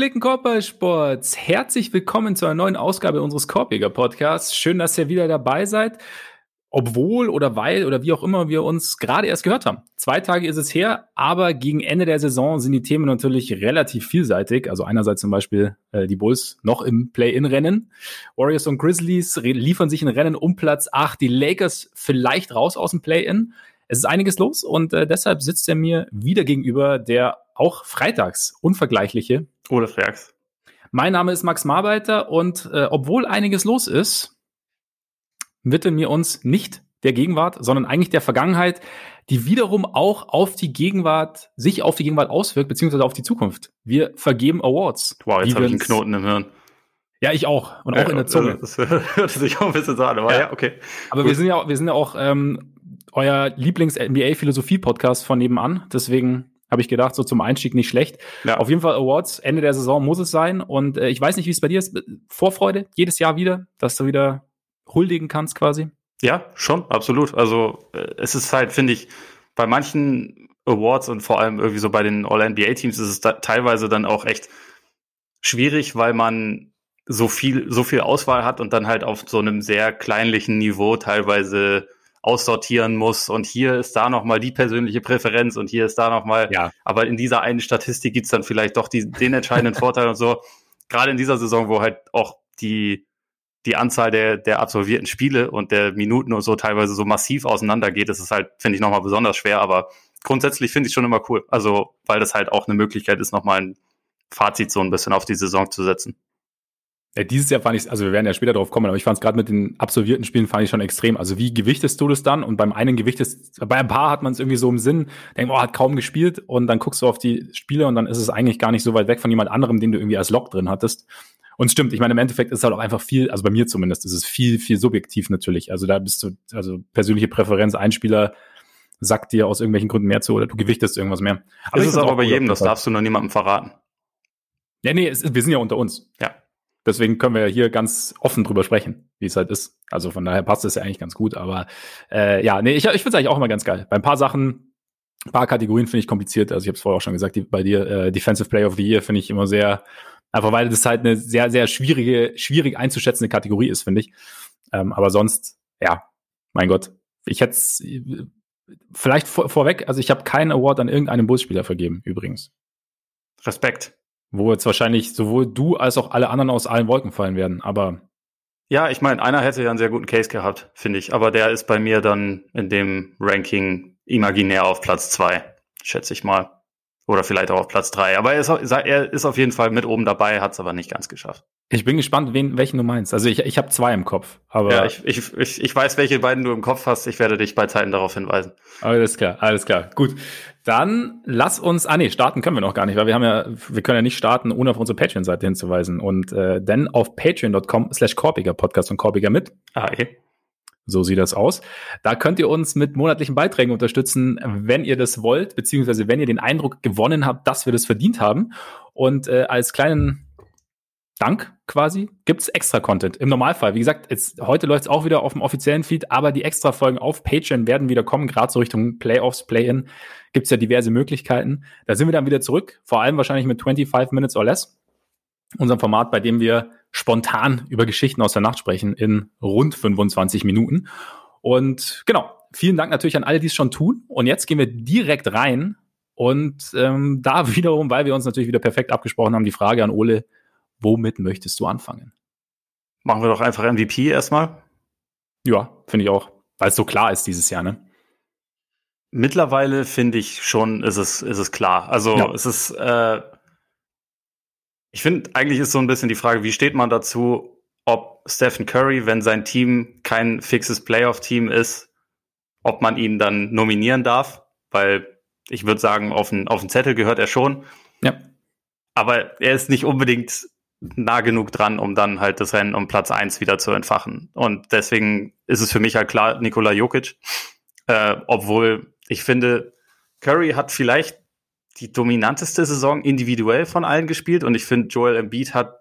Gepflegten Korbballsports, herzlich willkommen zu einer neuen Ausgabe unseres Korbjäger Podcasts. Schön, dass ihr wieder dabei seid. Obwohl oder weil oder wie auch immer wir uns gerade erst gehört haben. Zwei Tage ist es her, aber gegen Ende der Saison sind die Themen natürlich relativ vielseitig. Also einerseits zum Beispiel äh, die Bulls noch im Play-In-Rennen. Warriors und Grizzlies liefern sich ein Rennen um Platz 8. Die Lakers vielleicht raus aus dem Play-In. Es ist einiges los und äh, deshalb sitzt er mir wieder gegenüber, der auch freitags unvergleichliche. Oder Ferks. Mein Name ist Max Marbeiter und äh, obwohl einiges los ist, widmen wir uns nicht der Gegenwart, sondern eigentlich der Vergangenheit, die wiederum auch auf die Gegenwart, sich auf die Gegenwart auswirkt, beziehungsweise auf die Zukunft. Wir vergeben Awards. Wow, jetzt habe ich einen Knoten im Hirn. Ja, ich auch. Und auch ja, in der Zunge. Das hört sich auch ein bisschen so an, aber ja, ja okay. Aber Gut. wir sind ja, wir sind ja auch ähm, euer Lieblings-NBA-Philosophie-Podcast von nebenan. Deswegen habe ich gedacht, so zum Einstieg nicht schlecht. Ja. Auf jeden Fall Awards, Ende der Saison muss es sein. Und äh, ich weiß nicht, wie es bei dir ist. Vorfreude, jedes Jahr wieder, dass du wieder huldigen kannst quasi. Ja, schon, absolut. Also äh, es ist halt, finde ich, bei manchen Awards und vor allem irgendwie so bei den All-NBA-Teams ist es teilweise dann auch echt schwierig, weil man so viel, so viel Auswahl hat und dann halt auf so einem sehr kleinlichen Niveau teilweise aussortieren muss und hier ist da nochmal die persönliche Präferenz und hier ist da nochmal, ja. aber in dieser einen Statistik gibt's dann vielleicht doch die, den entscheidenden Vorteil und so. Gerade in dieser Saison, wo halt auch die, die Anzahl der, der absolvierten Spiele und der Minuten und so teilweise so massiv auseinandergeht, ist es halt, finde ich, nochmal besonders schwer, aber grundsätzlich finde ich schon immer cool. Also, weil das halt auch eine Möglichkeit ist, nochmal ein Fazit so ein bisschen auf die Saison zu setzen. Ja, dieses Jahr fand ich, also wir werden ja später drauf kommen, aber ich fand es gerade mit den absolvierten Spielen fand ich schon extrem. Also wie gewichtest du das dann? Und beim einen gewichtest, bei ein paar hat man es irgendwie so im Sinn, denkt, oh, hat kaum gespielt und dann guckst du auf die Spiele und dann ist es eigentlich gar nicht so weit weg von jemand anderem, den du irgendwie als Lock drin hattest. Und es stimmt, ich meine, im Endeffekt ist es halt auch einfach viel, also bei mir zumindest, ist es viel, viel subjektiv natürlich. Also da bist du, also persönliche Präferenz, ein Spieler sagt dir aus irgendwelchen Gründen mehr zu oder du gewichtest irgendwas mehr. Aber das ist aber bei jedem, das darfst du noch niemandem verraten. Ja, nee, es, wir sind ja unter uns. Ja. Deswegen können wir hier ganz offen drüber sprechen, wie es halt ist. Also von daher passt es ja eigentlich ganz gut. Aber äh, ja, nee, ich, ich finde es eigentlich auch immer ganz geil. Bei ein paar Sachen, ein paar Kategorien finde ich kompliziert. Also ich habe es vorher auch schon gesagt, die, bei dir äh, Defensive Player of the Year finde ich immer sehr, einfach weil das halt eine sehr, sehr schwierige, schwierig einzuschätzende Kategorie ist, finde ich. Ähm, aber sonst, ja, mein Gott, ich hätte vielleicht vor, vorweg, also ich habe keinen Award an irgendeinem Busspieler vergeben, übrigens. Respekt. Wo jetzt wahrscheinlich sowohl du als auch alle anderen aus allen Wolken fallen werden, aber. Ja, ich meine, einer hätte ja einen sehr guten Case gehabt, finde ich. Aber der ist bei mir dann in dem Ranking imaginär auf Platz zwei, schätze ich mal. Oder vielleicht auch auf Platz drei. Aber er ist, er ist auf jeden Fall mit oben dabei, hat es aber nicht ganz geschafft. Ich bin gespannt, wen, welchen du meinst. Also ich, ich habe zwei im Kopf. Aber ja, ich, ich, ich, ich weiß, welche beiden du im Kopf hast. Ich werde dich bei Zeiten darauf hinweisen. Alles klar, alles klar. Gut. Dann lass uns, ah nee, starten können wir noch gar nicht, weil wir haben ja, wir können ja nicht starten, ohne auf unsere Patreon-Seite hinzuweisen. Und äh, denn auf patreon.com slash Korpiger Podcast und Korpiger mit. Ah, okay. So sieht das aus. Da könnt ihr uns mit monatlichen Beiträgen unterstützen, wenn ihr das wollt, beziehungsweise wenn ihr den Eindruck gewonnen habt, dass wir das verdient haben. Und äh, als kleinen Dank quasi gibt's extra Content. Im Normalfall, wie gesagt, jetzt, heute läuft's auch wieder auf dem offiziellen Feed, aber die extra Folgen auf Patreon werden wieder kommen, gerade so Richtung Playoffs, Play-In. Gibt's ja diverse Möglichkeiten. Da sind wir dann wieder zurück, vor allem wahrscheinlich mit 25 Minutes or Less. Unserem Format, bei dem wir spontan über Geschichten aus der Nacht sprechen in rund 25 Minuten. Und genau, vielen Dank natürlich an alle, die es schon tun. Und jetzt gehen wir direkt rein. Und ähm, da wiederum, weil wir uns natürlich wieder perfekt abgesprochen haben, die Frage an Ole, womit möchtest du anfangen? Machen wir doch einfach MVP erstmal. Ja, finde ich auch. Weil es so klar ist dieses Jahr, ne? Mittlerweile finde ich schon, ist es, ist es klar. Also ja. es ist, äh, ich finde, eigentlich ist so ein bisschen die Frage, wie steht man dazu, ob Stephen Curry, wenn sein Team kein fixes Playoff-Team ist, ob man ihn dann nominieren darf, weil ich würde sagen, auf den, auf den Zettel gehört er schon. Ja. Aber er ist nicht unbedingt nah genug dran, um dann halt das Rennen um Platz eins wieder zu entfachen. Und deswegen ist es für mich halt klar Nikola Jokic. Äh, obwohl ich finde, Curry hat vielleicht die dominanteste Saison individuell von allen gespielt und ich finde, Joel Embiid hat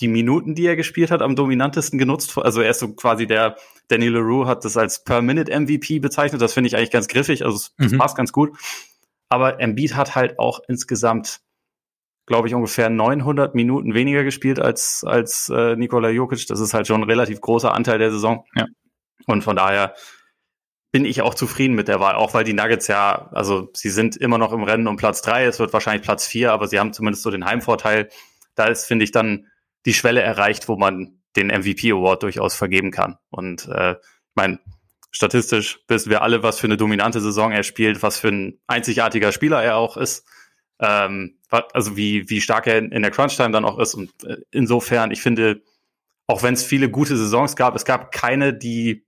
die Minuten, die er gespielt hat, am dominantesten genutzt. Also er ist so quasi der, Danny LaRue hat das als Per-Minute-MVP bezeichnet. Das finde ich eigentlich ganz griffig. Also das mhm. passt ganz gut. Aber Embiid hat halt auch insgesamt glaube ich, ungefähr 900 Minuten weniger gespielt als, als äh, Nikola Jokic. Das ist halt schon ein relativ großer Anteil der Saison. Ja. Und von daher bin ich auch zufrieden mit der Wahl, auch weil die Nuggets ja, also sie sind immer noch im Rennen um Platz drei, es wird wahrscheinlich Platz vier, aber sie haben zumindest so den Heimvorteil. Da ist, finde ich, dann die Schwelle erreicht, wo man den MVP Award durchaus vergeben kann. Und äh, ich meine, statistisch wissen wir alle, was für eine dominante Saison er spielt, was für ein einzigartiger Spieler er auch ist. Ähm, also wie, wie stark er in der Crunch-Time dann auch ist. Und äh, insofern, ich finde, auch wenn es viele gute Saisons gab, es gab keine, die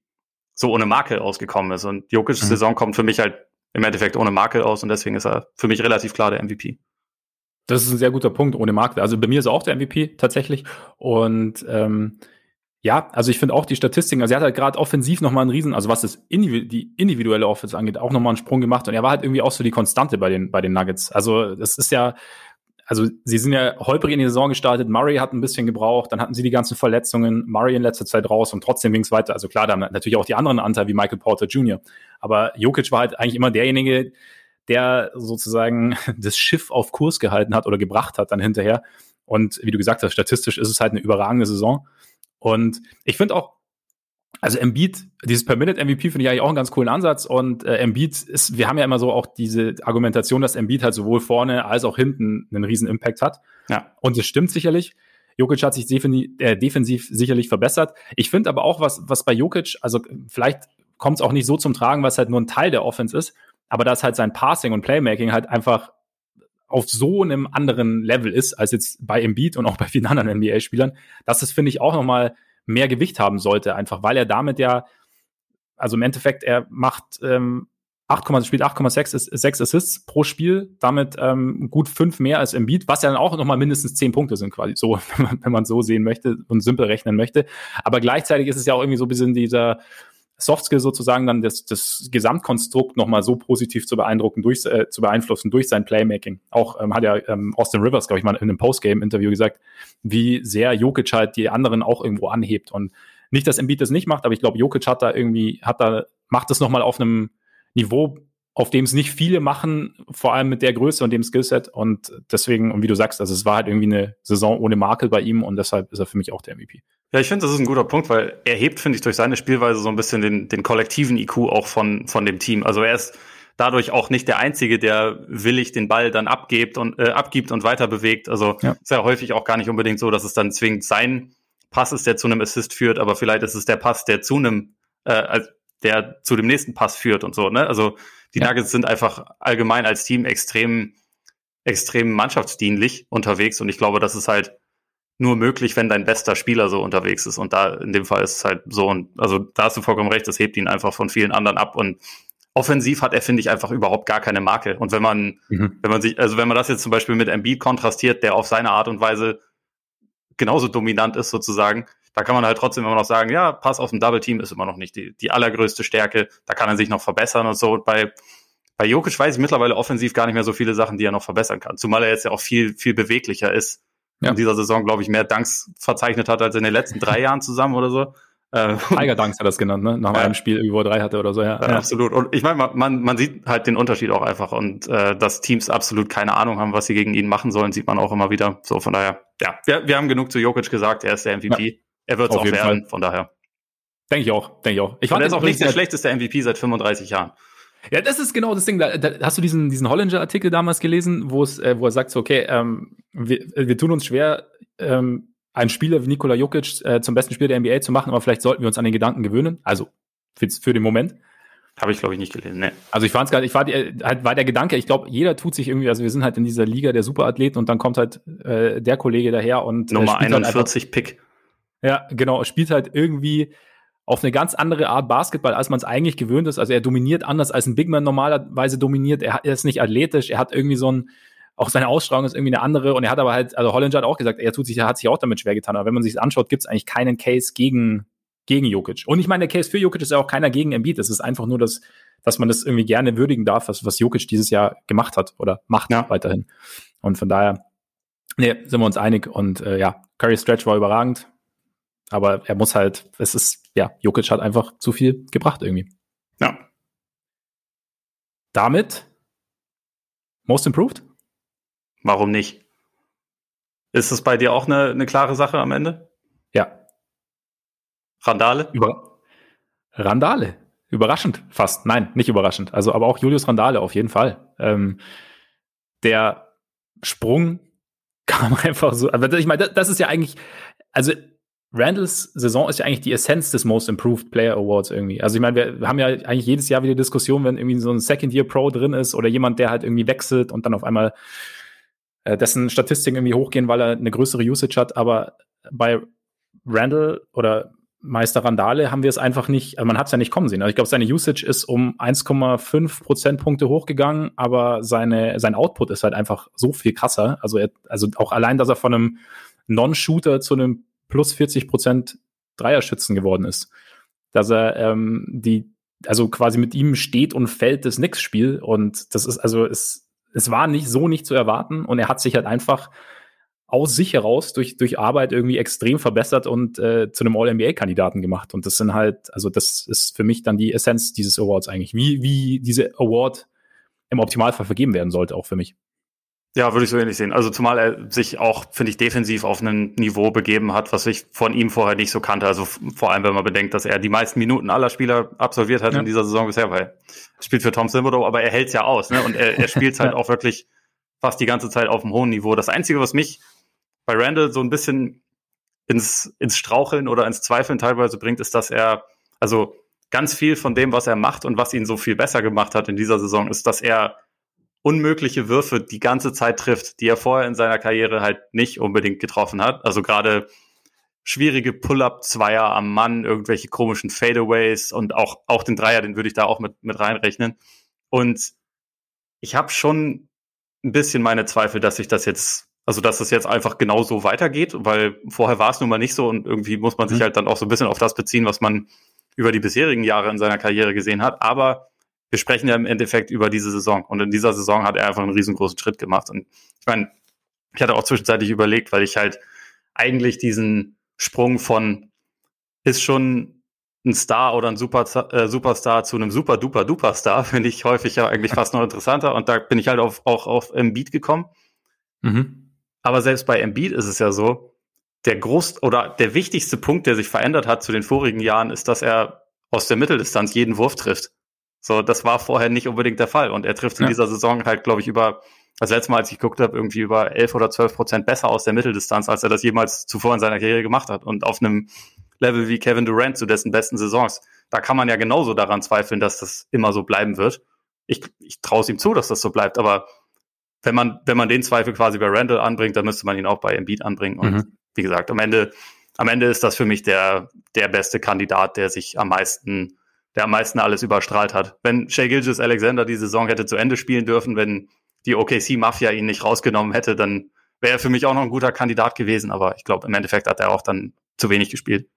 so ohne Makel ausgekommen ist. Und Jokic's mhm. Saison kommt für mich halt im Endeffekt ohne Makel aus und deswegen ist er für mich relativ klar der MVP. Das ist ein sehr guter Punkt, ohne Makel. Also bei mir ist er auch der MVP tatsächlich. Und ähm, ja, also ich finde auch die Statistiken, also er hat halt gerade offensiv nochmal einen Riesen, also was das Individu die individuelle Offense angeht, auch nochmal einen Sprung gemacht und er war halt irgendwie auch so die Konstante bei den, bei den Nuggets. Also das ist ja, also sie sind ja holprig in die Saison gestartet, Murray hat ein bisschen gebraucht, dann hatten sie die ganzen Verletzungen, Murray in letzter Zeit raus und trotzdem ging es weiter. Also klar, da haben natürlich auch die anderen Anteile wie Michael Porter Jr., aber Jokic war halt eigentlich immer derjenige, der sozusagen das Schiff auf Kurs gehalten hat oder gebracht hat dann hinterher. Und wie du gesagt hast, statistisch ist es halt eine überragende Saison. Und ich finde auch, also Embiid, dieses Per-Minute-MVP finde ich eigentlich auch einen ganz coolen Ansatz. Und äh, Embiid ist, wir haben ja immer so auch diese Argumentation, dass Embiid halt sowohl vorne als auch hinten einen riesen Impact hat. Ja. Und es stimmt sicherlich. Jokic hat sich definiv, äh, defensiv sicherlich verbessert. Ich finde aber auch, was, was bei Jokic, also vielleicht kommt es auch nicht so zum Tragen, was halt nur ein Teil der Offense ist, aber dass halt sein Passing und Playmaking halt einfach auf so einem anderen Level ist, als jetzt bei Embiid und auch bei vielen anderen NBA-Spielern, dass es, finde ich, auch nochmal mehr Gewicht haben sollte, einfach weil er damit ja, also im Endeffekt, er macht ähm, 8, spielt 8,6 Assists pro Spiel, damit ähm, gut fünf mehr als Embiid, was ja dann auch nochmal mindestens zehn Punkte sind quasi, so, wenn man, wenn man so sehen möchte und simpel rechnen möchte. Aber gleichzeitig ist es ja auch irgendwie so ein bisschen dieser Softskill sozusagen dann das, das Gesamtkonstrukt nochmal so positiv zu beeindrucken, durch, äh, zu beeinflussen durch sein Playmaking. Auch ähm, hat ja ähm, Austin Rivers, glaube ich, mal in einem Postgame-Interview gesagt, wie sehr Jokic halt die anderen auch irgendwo anhebt. Und nicht, dass Embiid das nicht macht, aber ich glaube, Jokic hat da irgendwie, hat da, macht das nochmal auf einem Niveau, auf dem es nicht viele machen, vor allem mit der Größe und dem Skillset. Und deswegen, und wie du sagst, also es war halt irgendwie eine Saison ohne Makel bei ihm und deshalb ist er für mich auch der MVP. Ja, ich finde, das ist ein guter Punkt, weil er hebt, finde ich, durch seine Spielweise so ein bisschen den, den kollektiven IQ auch von, von dem Team. Also er ist dadurch auch nicht der Einzige, der willig den Ball dann abgibt und, äh, abgibt und weiter bewegt. Also ja. ist ja häufig auch gar nicht unbedingt so, dass es dann zwingend sein Pass ist, der zu einem Assist führt, aber vielleicht ist es der Pass, der zu einem, äh, der zu dem nächsten Pass führt und so. Ne? Also die ja. Nuggets sind einfach allgemein als Team extrem, extrem mannschaftsdienlich unterwegs und ich glaube, das ist halt nur möglich, wenn dein bester Spieler so unterwegs ist. Und da in dem Fall ist es halt so. Und also da hast du vollkommen recht, das hebt ihn einfach von vielen anderen ab. Und offensiv hat er, finde ich, einfach überhaupt gar keine Marke. Und wenn man, mhm. wenn man sich, also wenn man das jetzt zum Beispiel mit Embiid kontrastiert, der auf seine Art und Weise genauso dominant ist sozusagen, da kann man halt trotzdem immer noch sagen, ja, Pass auf ein Double Team ist immer noch nicht die, die allergrößte Stärke. Da kann er sich noch verbessern und so. Und bei, bei Jokic weiß ich mittlerweile offensiv gar nicht mehr so viele Sachen, die er noch verbessern kann. Zumal er jetzt ja auch viel, viel beweglicher ist ja. in dieser Saison, glaube ich, mehr Danks verzeichnet hat als in den letzten drei Jahren zusammen oder so. Äh, Tiger Danks hat das genannt, ne? Nach ja. einem Spiel, wo er drei hatte oder so, ja. ja. Absolut. Und ich meine, man, man sieht halt den Unterschied auch einfach. Und äh, dass Teams absolut keine Ahnung haben, was sie gegen ihn machen sollen, sieht man auch immer wieder. So, von daher, ja, wir, wir haben genug zu Jokic gesagt, er ist der MVP. Ja. Er wird es auch werden, Fall. von daher. Denke ich auch, denke ich auch. Ich fand, er ist auch nicht der schlechteste MVP seit 35 Jahren. Ja, das ist genau das Ding. Da, da hast du diesen, diesen Hollinger-Artikel damals gelesen, wo es, äh, wo er sagt, so, okay, ähm, wir, wir tun uns schwer, ähm, einen Spieler wie Nikola Jokic äh, zum besten Spieler der NBA zu machen, aber vielleicht sollten wir uns an den Gedanken gewöhnen. Also für, für den Moment. Habe ich, glaube ich, nicht gelesen. Ne. Also ich fand es gar ich war, halt, war der Gedanke, ich glaube, jeder tut sich irgendwie, also wir sind halt in dieser Liga der Superathleten und dann kommt halt äh, der Kollege daher und äh, Nummer 41 halt Pick. Ja, genau, spielt halt irgendwie auf eine ganz andere Art Basketball, als man es eigentlich gewöhnt ist. Also er dominiert anders als ein Big Man normalerweise dominiert. Er, er ist nicht athletisch, er hat irgendwie so ein, auch seine Ausstrahlung ist irgendwie eine andere und er hat aber halt, also Hollinger hat auch gesagt, er tut sich, er hat sich auch damit schwer getan. Aber wenn man sich anschaut, gibt es eigentlich keinen Case gegen, gegen Jokic. Und ich meine, der Case für Jokic ist ja auch keiner gegen Embiid. Es ist einfach nur, dass, dass man das irgendwie gerne würdigen darf, was, was Jokic dieses Jahr gemacht hat oder macht ja. weiterhin. Und von daher, nee, sind wir uns einig. Und äh, ja, Curry Stretch war überragend. Aber er muss halt, es ist, ja, Jokic hat einfach zu viel gebracht irgendwie. Ja. Damit Most Improved? Warum nicht? Ist es bei dir auch eine, eine klare Sache am Ende? Ja. Randale? Über Randale. Überraschend, fast. Nein, nicht überraschend. Also, aber auch Julius Randale auf jeden Fall. Ähm, der Sprung kam einfach so. Aber ich meine, das ist ja eigentlich, also Randalls Saison ist ja eigentlich die Essenz des Most Improved Player Awards irgendwie. Also ich meine, wir haben ja eigentlich jedes Jahr wieder Diskussionen, wenn irgendwie so ein Second Year Pro drin ist oder jemand, der halt irgendwie wechselt und dann auf einmal äh, dessen Statistiken irgendwie hochgehen, weil er eine größere Usage hat. Aber bei Randall oder Meister Randale haben wir es einfach nicht, also man hat es ja nicht kommen sehen. Also ich glaube, seine Usage ist um 1,5 Prozentpunkte hochgegangen, aber seine, sein Output ist halt einfach so viel krasser. Also, er, also auch allein, dass er von einem Non-Shooter zu einem plus 40 Prozent Dreierschützen geworden ist. Dass er ähm, die, also quasi mit ihm steht und fällt das Nix-Spiel. Und das ist, also es, es war nicht so nicht zu erwarten und er hat sich halt einfach aus sich heraus durch, durch Arbeit irgendwie extrem verbessert und äh, zu einem All-NBA-Kandidaten gemacht. Und das sind halt, also das ist für mich dann die Essenz dieses Awards eigentlich. Wie, wie diese Award im Optimalfall vergeben werden sollte, auch für mich. Ja, würde ich so ähnlich sehen. Also zumal er sich auch, finde ich, defensiv auf ein Niveau begeben hat, was ich von ihm vorher nicht so kannte. Also vor allem, wenn man bedenkt, dass er die meisten Minuten aller Spieler absolviert hat ja. in dieser Saison bisher, weil er spielt für Tom Thibodeau, aber er hält ja aus, ne? Und er, er spielt halt auch wirklich fast die ganze Zeit auf einem hohen Niveau. Das Einzige, was mich bei Randall so ein bisschen ins, ins Straucheln oder ins Zweifeln teilweise bringt, ist, dass er, also ganz viel von dem, was er macht und was ihn so viel besser gemacht hat in dieser Saison, ist, dass er unmögliche Würfe die ganze Zeit trifft, die er vorher in seiner Karriere halt nicht unbedingt getroffen hat. Also gerade schwierige Pull-up-Zweier am Mann, irgendwelche komischen Fadeaways und auch, auch den Dreier, den würde ich da auch mit, mit reinrechnen. Und ich habe schon ein bisschen meine Zweifel, dass sich das jetzt, also dass das jetzt einfach genauso weitergeht, weil vorher war es nun mal nicht so und irgendwie muss man sich mhm. halt dann auch so ein bisschen auf das beziehen, was man über die bisherigen Jahre in seiner Karriere gesehen hat. Aber wir sprechen ja im Endeffekt über diese Saison. Und in dieser Saison hat er einfach einen riesengroßen Schritt gemacht. Und ich meine, ich hatte auch zwischenzeitlich überlegt, weil ich halt eigentlich diesen Sprung von ist schon ein Star oder ein Super, äh, Superstar zu einem super duper duper Star finde ich häufig ja eigentlich fast noch interessanter und da bin ich halt auf, auch auf Embiid gekommen. Mhm. Aber selbst bei Embiid ist es ja so, der groß oder der wichtigste Punkt, der sich verändert hat zu den vorigen Jahren, ist, dass er aus der Mitteldistanz jeden Wurf trifft. So, das war vorher nicht unbedingt der Fall. Und er trifft in ja. dieser Saison halt, glaube ich, über, also letztes Mal, als ich geguckt habe, irgendwie über 11 oder 12 Prozent besser aus der Mitteldistanz, als er das jemals zuvor in seiner Karriere gemacht hat. Und auf einem Level wie Kevin Durant zu dessen besten Saisons, da kann man ja genauso daran zweifeln, dass das immer so bleiben wird. Ich, ich traue es ihm zu, dass das so bleibt, aber wenn man, wenn man den Zweifel quasi bei Randall anbringt, dann müsste man ihn auch bei Embiid anbringen. Und mhm. wie gesagt, am Ende, am Ende ist das für mich der, der beste Kandidat, der sich am meisten der am meisten alles überstrahlt hat. Wenn Shea Gilgis Alexander die Saison hätte zu Ende spielen dürfen, wenn die OKC Mafia ihn nicht rausgenommen hätte, dann wäre er für mich auch noch ein guter Kandidat gewesen. Aber ich glaube, im Endeffekt hat er auch dann zu wenig gespielt.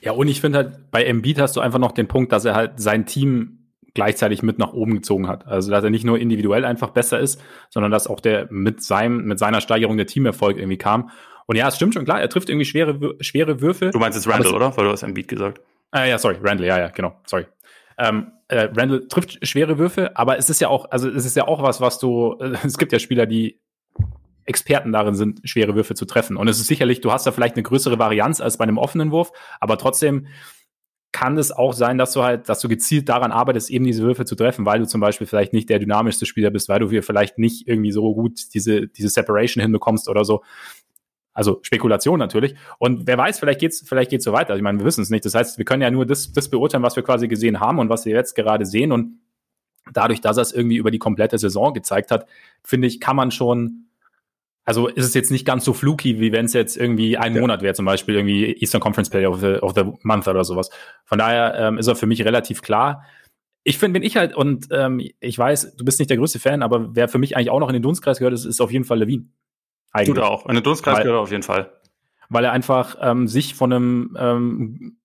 Ja, und ich finde halt, bei Embiid hast du einfach noch den Punkt, dass er halt sein Team gleichzeitig mit nach oben gezogen hat. Also, dass er nicht nur individuell einfach besser ist, sondern dass auch der mit seinem, mit seiner Steigerung der Teamerfolg irgendwie kam. Und ja, es stimmt schon, klar, er trifft irgendwie schwere, schwere Würfe. Du meinst jetzt Randall, oder? Weil du hast Embiid gesagt. Ah, ja, sorry, Randall, ja, ja, genau, sorry. Ähm, äh, Randall trifft schwere Würfe, aber es ist ja auch, also es ist ja auch was, was du, äh, es gibt ja Spieler, die Experten darin sind, schwere Würfe zu treffen. Und es ist sicherlich, du hast da vielleicht eine größere Varianz als bei einem offenen Wurf, aber trotzdem kann es auch sein, dass du halt, dass du gezielt daran arbeitest, eben diese Würfe zu treffen, weil du zum Beispiel vielleicht nicht der dynamischste Spieler bist, weil du hier vielleicht nicht irgendwie so gut diese, diese Separation hinbekommst oder so. Also Spekulation natürlich. Und wer weiß, vielleicht geht's, vielleicht geht's so weiter. Also ich meine, wir wissen es nicht. Das heißt, wir können ja nur das, das beurteilen, was wir quasi gesehen haben und was wir jetzt gerade sehen. Und dadurch, dass er es irgendwie über die komplette Saison gezeigt hat, finde ich, kann man schon, also ist es jetzt nicht ganz so fluky, wie wenn es jetzt irgendwie ein ja. Monat wäre, zum Beispiel irgendwie Eastern Conference Player of the, of the Month oder sowas. Von daher ähm, ist er für mich relativ klar. Ich finde, wenn ich halt, und ähm, ich weiß, du bist nicht der größte Fan, aber wer für mich eigentlich auch noch in den Dunstkreis gehört, ist, ist auf jeden Fall Levine. Eigentlich. Tut er auch. In den Dunstkreis gehört er auf jeden Fall. Weil er einfach ähm, sich von einem ähm,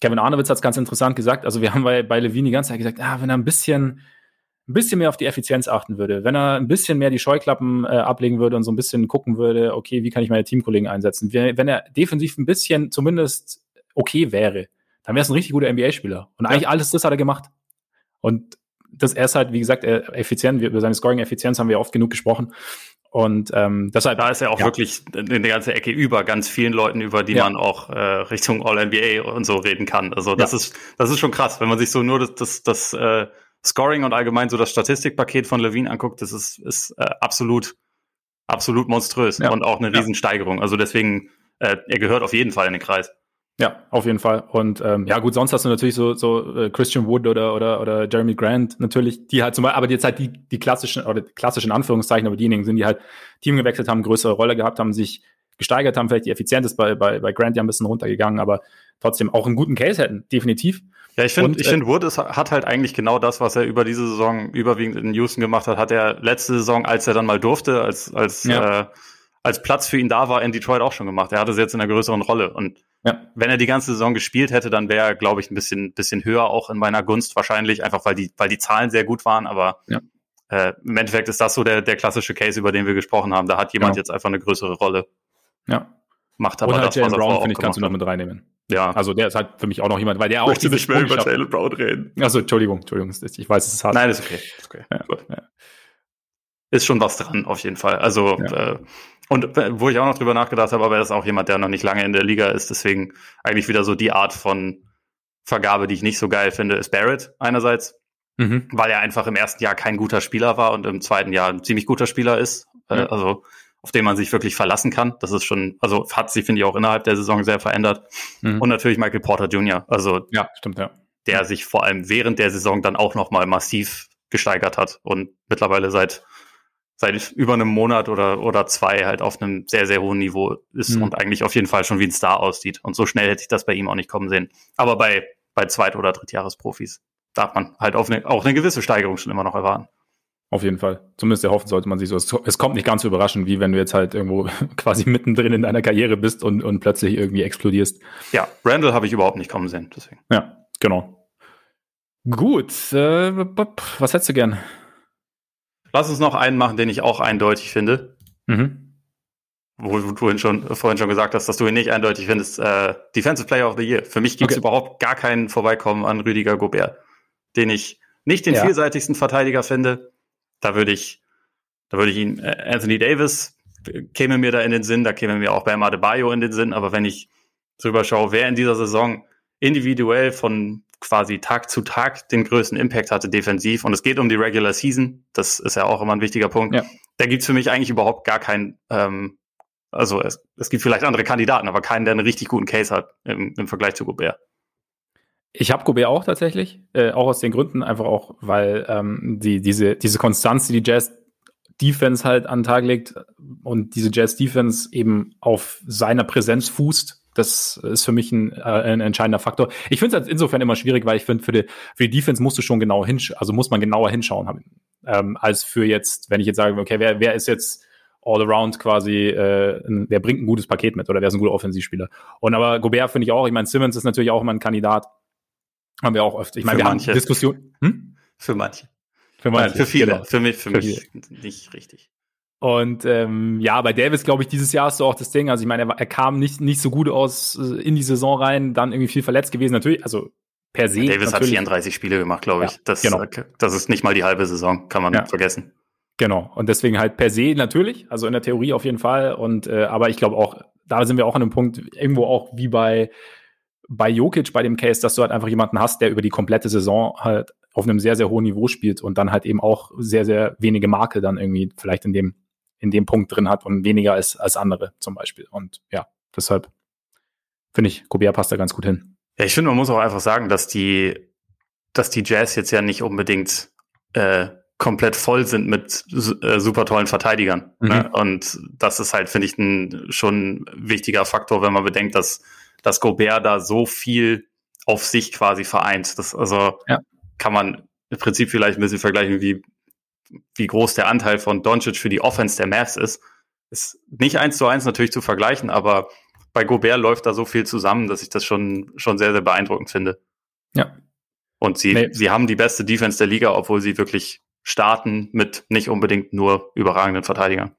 Kevin Arnowitz hat es ganz interessant gesagt. Also wir haben bei, bei Levine die ganze Zeit gesagt, ah, wenn er ein bisschen, ein bisschen mehr auf die Effizienz achten würde, wenn er ein bisschen mehr die Scheuklappen äh, ablegen würde und so ein bisschen gucken würde, okay, wie kann ich meine Teamkollegen einsetzen? Wenn er defensiv ein bisschen zumindest okay wäre, dann wäre es ein richtig guter NBA-Spieler. Und eigentlich alles das hat er gemacht. Und das er ist halt, wie gesagt, effizient. Über seine Scoring-Effizienz haben wir oft genug gesprochen. Und ähm, deshalb. Da ist er auch ja. wirklich in der ganzen Ecke über ganz vielen Leuten, über die ja. man auch äh, Richtung All-NBA und so reden kann. Also das ja. ist, das ist schon krass, wenn man sich so nur das, das, das äh, Scoring und allgemein so das Statistikpaket von Levine anguckt, das ist, ist äh, absolut, absolut monströs und auch eine Riesensteigerung. Also deswegen, äh, er gehört auf jeden Fall in den Kreis. Ja, auf jeden Fall. Und ähm, ja, gut, sonst hast du natürlich so, so äh, Christian Wood oder, oder, oder Jeremy Grant natürlich, die halt zum Beispiel, aber jetzt halt die, die klassischen, oder klassischen Anführungszeichen, aber diejenigen sind, die halt Team gewechselt haben, größere Rolle gehabt haben, sich gesteigert haben, vielleicht die Effizienz ist bei, bei, bei Grant ja ein bisschen runtergegangen, aber trotzdem auch einen guten Case hätten, definitiv. Ja, ich finde, ich finde, äh, Wood ist, hat halt eigentlich genau das, was er über diese Saison überwiegend in Houston gemacht hat, hat er letzte Saison, als er dann mal durfte, als, als, ja. äh, als Platz für ihn da war, in Detroit auch schon gemacht. Er hatte es jetzt in einer größeren Rolle und ja. Wenn er die ganze Saison gespielt hätte, dann wäre er, glaube ich, ein bisschen, bisschen höher auch in meiner Gunst wahrscheinlich, einfach weil die, weil die Zahlen sehr gut waren. Aber ja. äh, im Endeffekt ist das so der, der klassische Case, über den wir gesprochen haben. Da hat jemand genau. jetzt einfach eine größere Rolle. Ja. Macht aber Oder halt Jalen Brown, finde ich, kannst du noch mit reinnehmen. Ja. Also der ist halt für mich auch noch jemand, weil der auch. Möchte nicht mehr über Jalen Brown reden. Also Entschuldigung, Entschuldigung, ich weiß, es ist hart. Nein, ist okay. Ist, okay. Ja. Ist schon was dran, auf jeden Fall. Also ja. äh, und wo ich auch noch drüber nachgedacht habe, aber er ist auch jemand, der noch nicht lange in der Liga ist, deswegen eigentlich wieder so die Art von Vergabe, die ich nicht so geil finde, ist Barrett einerseits, mhm. weil er einfach im ersten Jahr kein guter Spieler war und im zweiten Jahr ein ziemlich guter Spieler ist, äh, mhm. also auf den man sich wirklich verlassen kann. Das ist schon, also hat sich, finde ich, auch innerhalb der Saison sehr verändert. Mhm. Und natürlich Michael Porter Jr., also ja, stimmt, ja. der sich vor allem während der Saison dann auch nochmal massiv gesteigert hat und mittlerweile seit seit über einem Monat oder, oder zwei halt auf einem sehr, sehr hohen Niveau ist mhm. und eigentlich auf jeden Fall schon wie ein Star aussieht. Und so schnell hätte ich das bei ihm auch nicht kommen sehen. Aber bei, bei Zweit- oder Drittjahresprofis darf man halt auf eine, auch eine gewisse Steigerung schon immer noch erwarten. Auf jeden Fall. Zumindest erhoffen sollte man sich so. Es kommt nicht ganz so überraschend, wie wenn du jetzt halt irgendwo quasi mittendrin in deiner Karriere bist und, und plötzlich irgendwie explodierst. Ja, Randall habe ich überhaupt nicht kommen sehen. Deswegen. Ja, genau. Gut. Äh, was hättest du gern? Lass uns noch einen machen, den ich auch eindeutig finde. Mhm. Wo du vorhin schon, vorhin schon gesagt hast, dass du ihn nicht eindeutig findest. Äh, Defensive Player of the Year. Für mich gibt es okay. überhaupt gar keinen Vorbeikommen an Rüdiger Gobert, den ich nicht den ja. vielseitigsten Verteidiger finde. Da würde ich, da würde ich ihn, äh, Anthony Davis käme mir da in den Sinn, da käme mir auch Bam Adebayo in den Sinn, aber wenn ich drüber schaue, wer in dieser Saison individuell von quasi Tag zu Tag den größten Impact hatte defensiv. Und es geht um die Regular Season. Das ist ja auch immer ein wichtiger Punkt. Ja. Da gibt's für mich eigentlich überhaupt gar keinen, ähm, also es, es gibt vielleicht andere Kandidaten, aber keinen, der einen richtig guten Case hat im, im Vergleich zu Gobert. Ich habe Gobert auch tatsächlich, äh, auch aus den Gründen, einfach auch, weil ähm, die, diese, diese Konstanz, die die Jazz Defense halt an den Tag legt und diese Jazz Defense eben auf seiner Präsenz fußt, das ist für mich ein, äh, ein entscheidender Faktor. Ich finde es halt insofern immer schwierig, weil ich finde, für die, für die Defense musst du schon genau hinschauen, also muss man genauer hinschauen, ähm, als für jetzt, wenn ich jetzt sage, okay, wer, wer ist jetzt all around quasi, äh, wer bringt ein gutes Paket mit oder wer ist ein guter Offensivspieler. Und aber Gobert finde ich auch, ich meine, Simmons ist natürlich auch immer ein Kandidat. Haben wir auch oft. Ich meine, wir manche. haben Diskussion. Hm? Für manche. Für manche. Für viele. Genau. Für mich, für, für mich viele. nicht richtig. Und ähm, ja, bei Davis, glaube ich, dieses Jahr ist so auch das Ding. Also ich meine, er, er kam nicht, nicht so gut aus äh, in die Saison rein, dann irgendwie viel verletzt gewesen. Natürlich, also per se. Davis hat 34 Spiele gemacht, glaube ich. Ja, das, genau. Äh, das ist nicht mal die halbe Saison, kann man ja. vergessen. Genau. Und deswegen halt per se natürlich, also in der Theorie auf jeden Fall. Und äh, aber ich glaube auch, da sind wir auch an einem Punkt, irgendwo auch wie bei bei Jokic bei dem Case, dass du halt einfach jemanden hast, der über die komplette Saison halt auf einem sehr, sehr hohen Niveau spielt und dann halt eben auch sehr, sehr wenige Marke dann irgendwie vielleicht in dem in dem Punkt drin hat und weniger als, als andere zum Beispiel. Und ja, deshalb finde ich, Gobert passt da ganz gut hin. Ja, ich finde, man muss auch einfach sagen, dass die, dass die Jazz jetzt ja nicht unbedingt äh, komplett voll sind mit äh, super tollen Verteidigern. Mhm. Ne? Und das ist halt, finde ich, ein schon wichtiger Faktor, wenn man bedenkt, dass, dass Gobert da so viel auf sich quasi vereint. Das also ja. kann man im Prinzip vielleicht ein bisschen vergleichen wie wie groß der Anteil von Doncic für die Offense der Mavs ist, ist nicht eins zu eins natürlich zu vergleichen, aber bei Gobert läuft da so viel zusammen, dass ich das schon, schon sehr, sehr beeindruckend finde. Ja. Und sie, nee. sie haben die beste Defense der Liga, obwohl sie wirklich starten mit nicht unbedingt nur überragenden Verteidigern.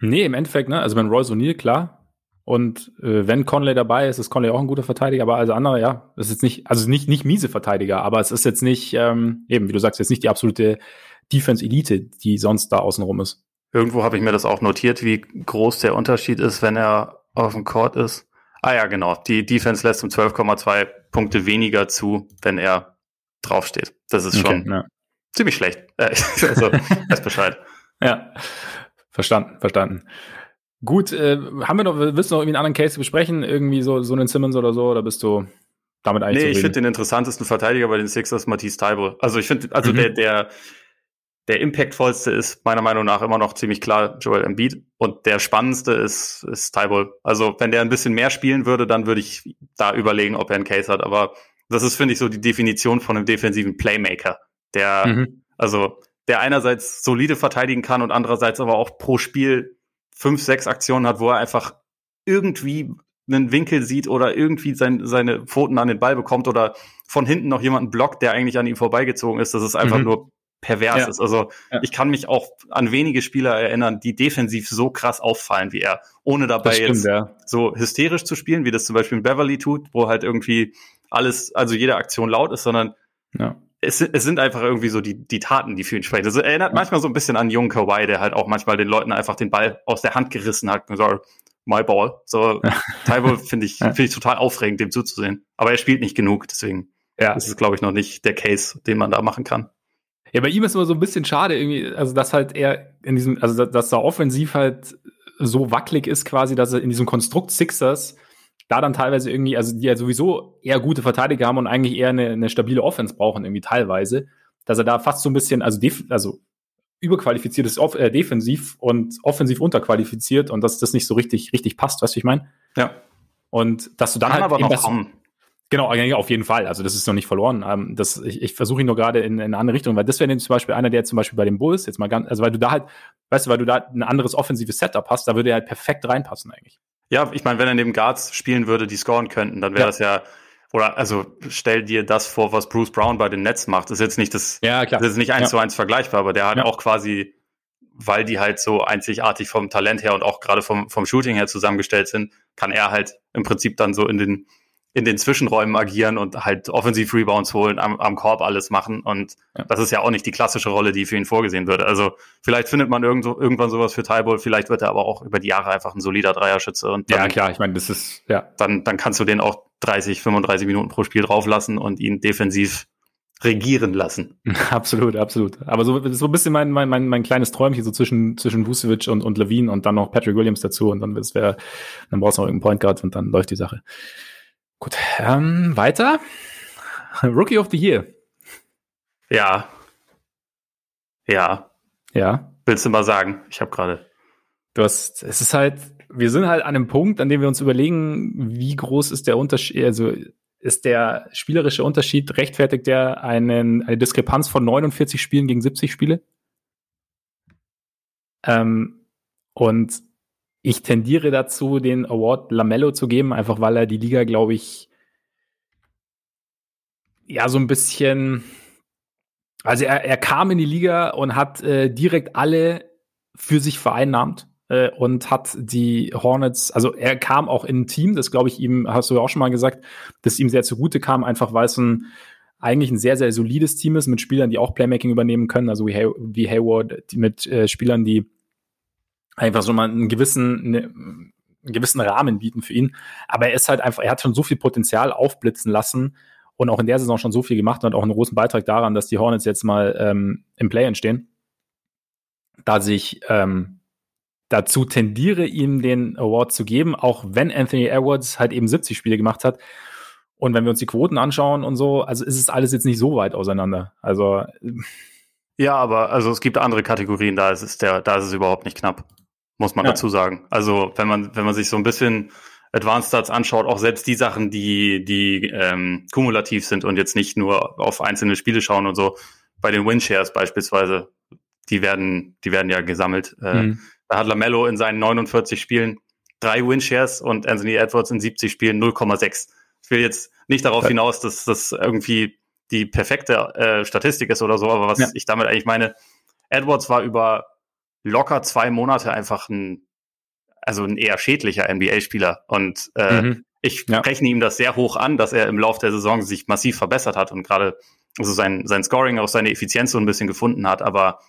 Nee, im Endeffekt, ne? Also wenn Royce O'Neill, klar. Und äh, wenn Conley dabei ist, ist Conley auch ein guter Verteidiger, aber also andere, ja, ist jetzt nicht, also nicht, nicht miese Verteidiger, aber es ist jetzt nicht, ähm, eben, wie du sagst, jetzt nicht die absolute Defense-Elite, die sonst da außenrum ist. Irgendwo habe ich mir das auch notiert, wie groß der Unterschied ist, wenn er auf dem Court ist. Ah ja, genau. Die Defense lässt um 12,2 Punkte weniger zu, wenn er draufsteht. Das ist schon okay, ja. ziemlich schlecht. Äh, also, weiß Bescheid. Ja, verstanden, verstanden. Gut, äh, haben wir noch, willst du noch irgendwie einen anderen Case besprechen? Irgendwie so, so einen Simmons oder so? Oder bist du damit eigentlich Nee, ich finde den interessantesten Verteidiger bei den Sixers Matisse Taibo. Also ich finde, also mhm. der, der, der impactvollste ist meiner Meinung nach immer noch ziemlich klar Joel Embiid und der spannendste ist, ist Tybalt. Also wenn der ein bisschen mehr spielen würde, dann würde ich da überlegen, ob er einen Case hat. Aber das ist, finde ich, so die Definition von einem defensiven Playmaker, der, mhm. also der einerseits solide verteidigen kann und andererseits aber auch pro Spiel fünf, sechs Aktionen hat, wo er einfach irgendwie einen Winkel sieht oder irgendwie sein, seine Pfoten an den Ball bekommt oder von hinten noch jemanden blockt, der eigentlich an ihm vorbeigezogen ist. Das ist einfach mhm. nur pervers ja. ist. Also ja. ich kann mich auch an wenige Spieler erinnern, die defensiv so krass auffallen wie er, ohne dabei stimmt, jetzt ja. so hysterisch zu spielen, wie das zum Beispiel Beverly tut, wo halt irgendwie alles, also jede Aktion laut ist, sondern es, es sind einfach irgendwie so die, die Taten, die für ihn sprechen. Das erinnert manchmal so ein bisschen an jungen Kawhi, der halt auch manchmal den Leuten einfach den Ball aus der Hand gerissen hat und so, my ball. So, Tybo finde ich, finde ich total aufregend, dem zuzusehen. Aber er spielt nicht genug, deswegen ja. ist es, glaube ich, noch nicht der Case, den man da machen kann. Ja, bei ihm ist immer so ein bisschen schade irgendwie, also dass halt er in diesem, also dass er offensiv halt so wackelig ist quasi, dass er in diesem Konstrukt Sixers da dann teilweise irgendwie, also die ja sowieso eher gute Verteidiger haben und eigentlich eher eine, eine stabile Offense brauchen irgendwie teilweise, dass er da fast so ein bisschen, also, also überqualifiziert ist äh, defensiv und offensiv unterqualifiziert und dass das nicht so richtig richtig passt, weißt du, ich meine? Ja. Und dass du dann Kann halt aber noch kommen. Genau, auf jeden Fall. Also das ist noch nicht verloren. Ähm, das, ich ich versuche ihn nur gerade in, in eine andere Richtung, weil das wäre zum Beispiel einer, der zum Beispiel bei den Bulls jetzt mal ganz, also weil du da halt, weißt du, weil du da ein anderes offensives Setup hast, da würde er halt perfekt reinpassen eigentlich. Ja, ich meine, wenn er neben Guards spielen würde, die scoren könnten, dann wäre ja. das ja, oder also stell dir das vor, was Bruce Brown bei den Nets macht. Das ist jetzt nicht das, ja, klar. das ist nicht eins ja. zu eins vergleichbar, aber der hat ja. auch quasi, weil die halt so einzigartig vom Talent her und auch gerade vom, vom Shooting her zusammengestellt sind, kann er halt im Prinzip dann so in den in den Zwischenräumen agieren und halt offensiv Rebounds holen, am, am Korb alles machen. Und ja. das ist ja auch nicht die klassische Rolle, die für ihn vorgesehen würde. Also vielleicht findet man irgendwo, irgendwann sowas für Tybull, vielleicht wird er aber auch über die Jahre einfach ein solider Dreierschütze. Und dann, ja, klar, ich meine, das ist, ja. Dann, dann kannst du den auch 30, 35 Minuten pro Spiel drauflassen und ihn defensiv regieren lassen. Absolut, absolut. Aber so, so ein bisschen mein, mein, mein, mein kleines Träumchen, so zwischen, zwischen Vucevic und, und Levine und dann noch Patrick Williams dazu und dann wäre, dann brauchst du noch irgendeinen Point Guard und dann läuft die Sache. Gut, ähm, weiter. Rookie of the Year. Ja. Ja. Ja. Willst du mal sagen? Ich habe gerade. Du hast, es ist halt, wir sind halt an einem Punkt, an dem wir uns überlegen, wie groß ist der Unterschied, also ist der spielerische Unterschied, rechtfertigt der einen, eine Diskrepanz von 49 Spielen gegen 70 Spiele? Ähm, und ich tendiere dazu, den Award Lamello zu geben, einfach weil er die Liga, glaube ich, ja, so ein bisschen. Also er, er kam in die Liga und hat äh, direkt alle für sich vereinnahmt äh, und hat die Hornets, also er kam auch in ein Team, das glaube ich ihm, hast du ja auch schon mal gesagt, dass ihm sehr zugute kam, einfach weil es ein eigentlich ein sehr, sehr solides Team ist mit Spielern, die auch Playmaking übernehmen können, also wie, Hay wie Hayward, mit äh, Spielern, die einfach so mal einen gewissen, ne, einen gewissen Rahmen bieten für ihn. Aber er ist halt einfach, er hat schon so viel Potenzial aufblitzen lassen und auch in der Saison schon so viel gemacht und hat auch einen großen Beitrag daran, dass die Hornets jetzt mal ähm, im Play entstehen. Dass ich ähm, dazu tendiere, ihm den Award zu geben, auch wenn Anthony Edwards halt eben 70 Spiele gemacht hat. Und wenn wir uns die Quoten anschauen und so, also ist es alles jetzt nicht so weit auseinander. Also ja, aber also es gibt andere Kategorien, da ist es der, da ist es überhaupt nicht knapp muss man ja. dazu sagen. Also wenn man, wenn man sich so ein bisschen Advanced Stats anschaut, auch selbst die Sachen, die, die ähm, kumulativ sind und jetzt nicht nur auf einzelne Spiele schauen und so, bei den Winshares beispielsweise, die werden, die werden ja gesammelt. Äh, mhm. Da hat Lamello in seinen 49 Spielen drei Winshares und Anthony Edwards in 70 Spielen 0,6. Ich will jetzt nicht darauf ja. hinaus, dass das irgendwie die perfekte äh, Statistik ist oder so, aber was ja. ich damit eigentlich meine, Edwards war über locker zwei Monate einfach ein, also ein eher schädlicher NBA-Spieler. Und äh, mhm. ich ja. rechne ihm das sehr hoch an, dass er im Laufe der Saison sich massiv verbessert hat und gerade also sein, sein Scoring, auch seine Effizienz so ein bisschen gefunden hat. Aber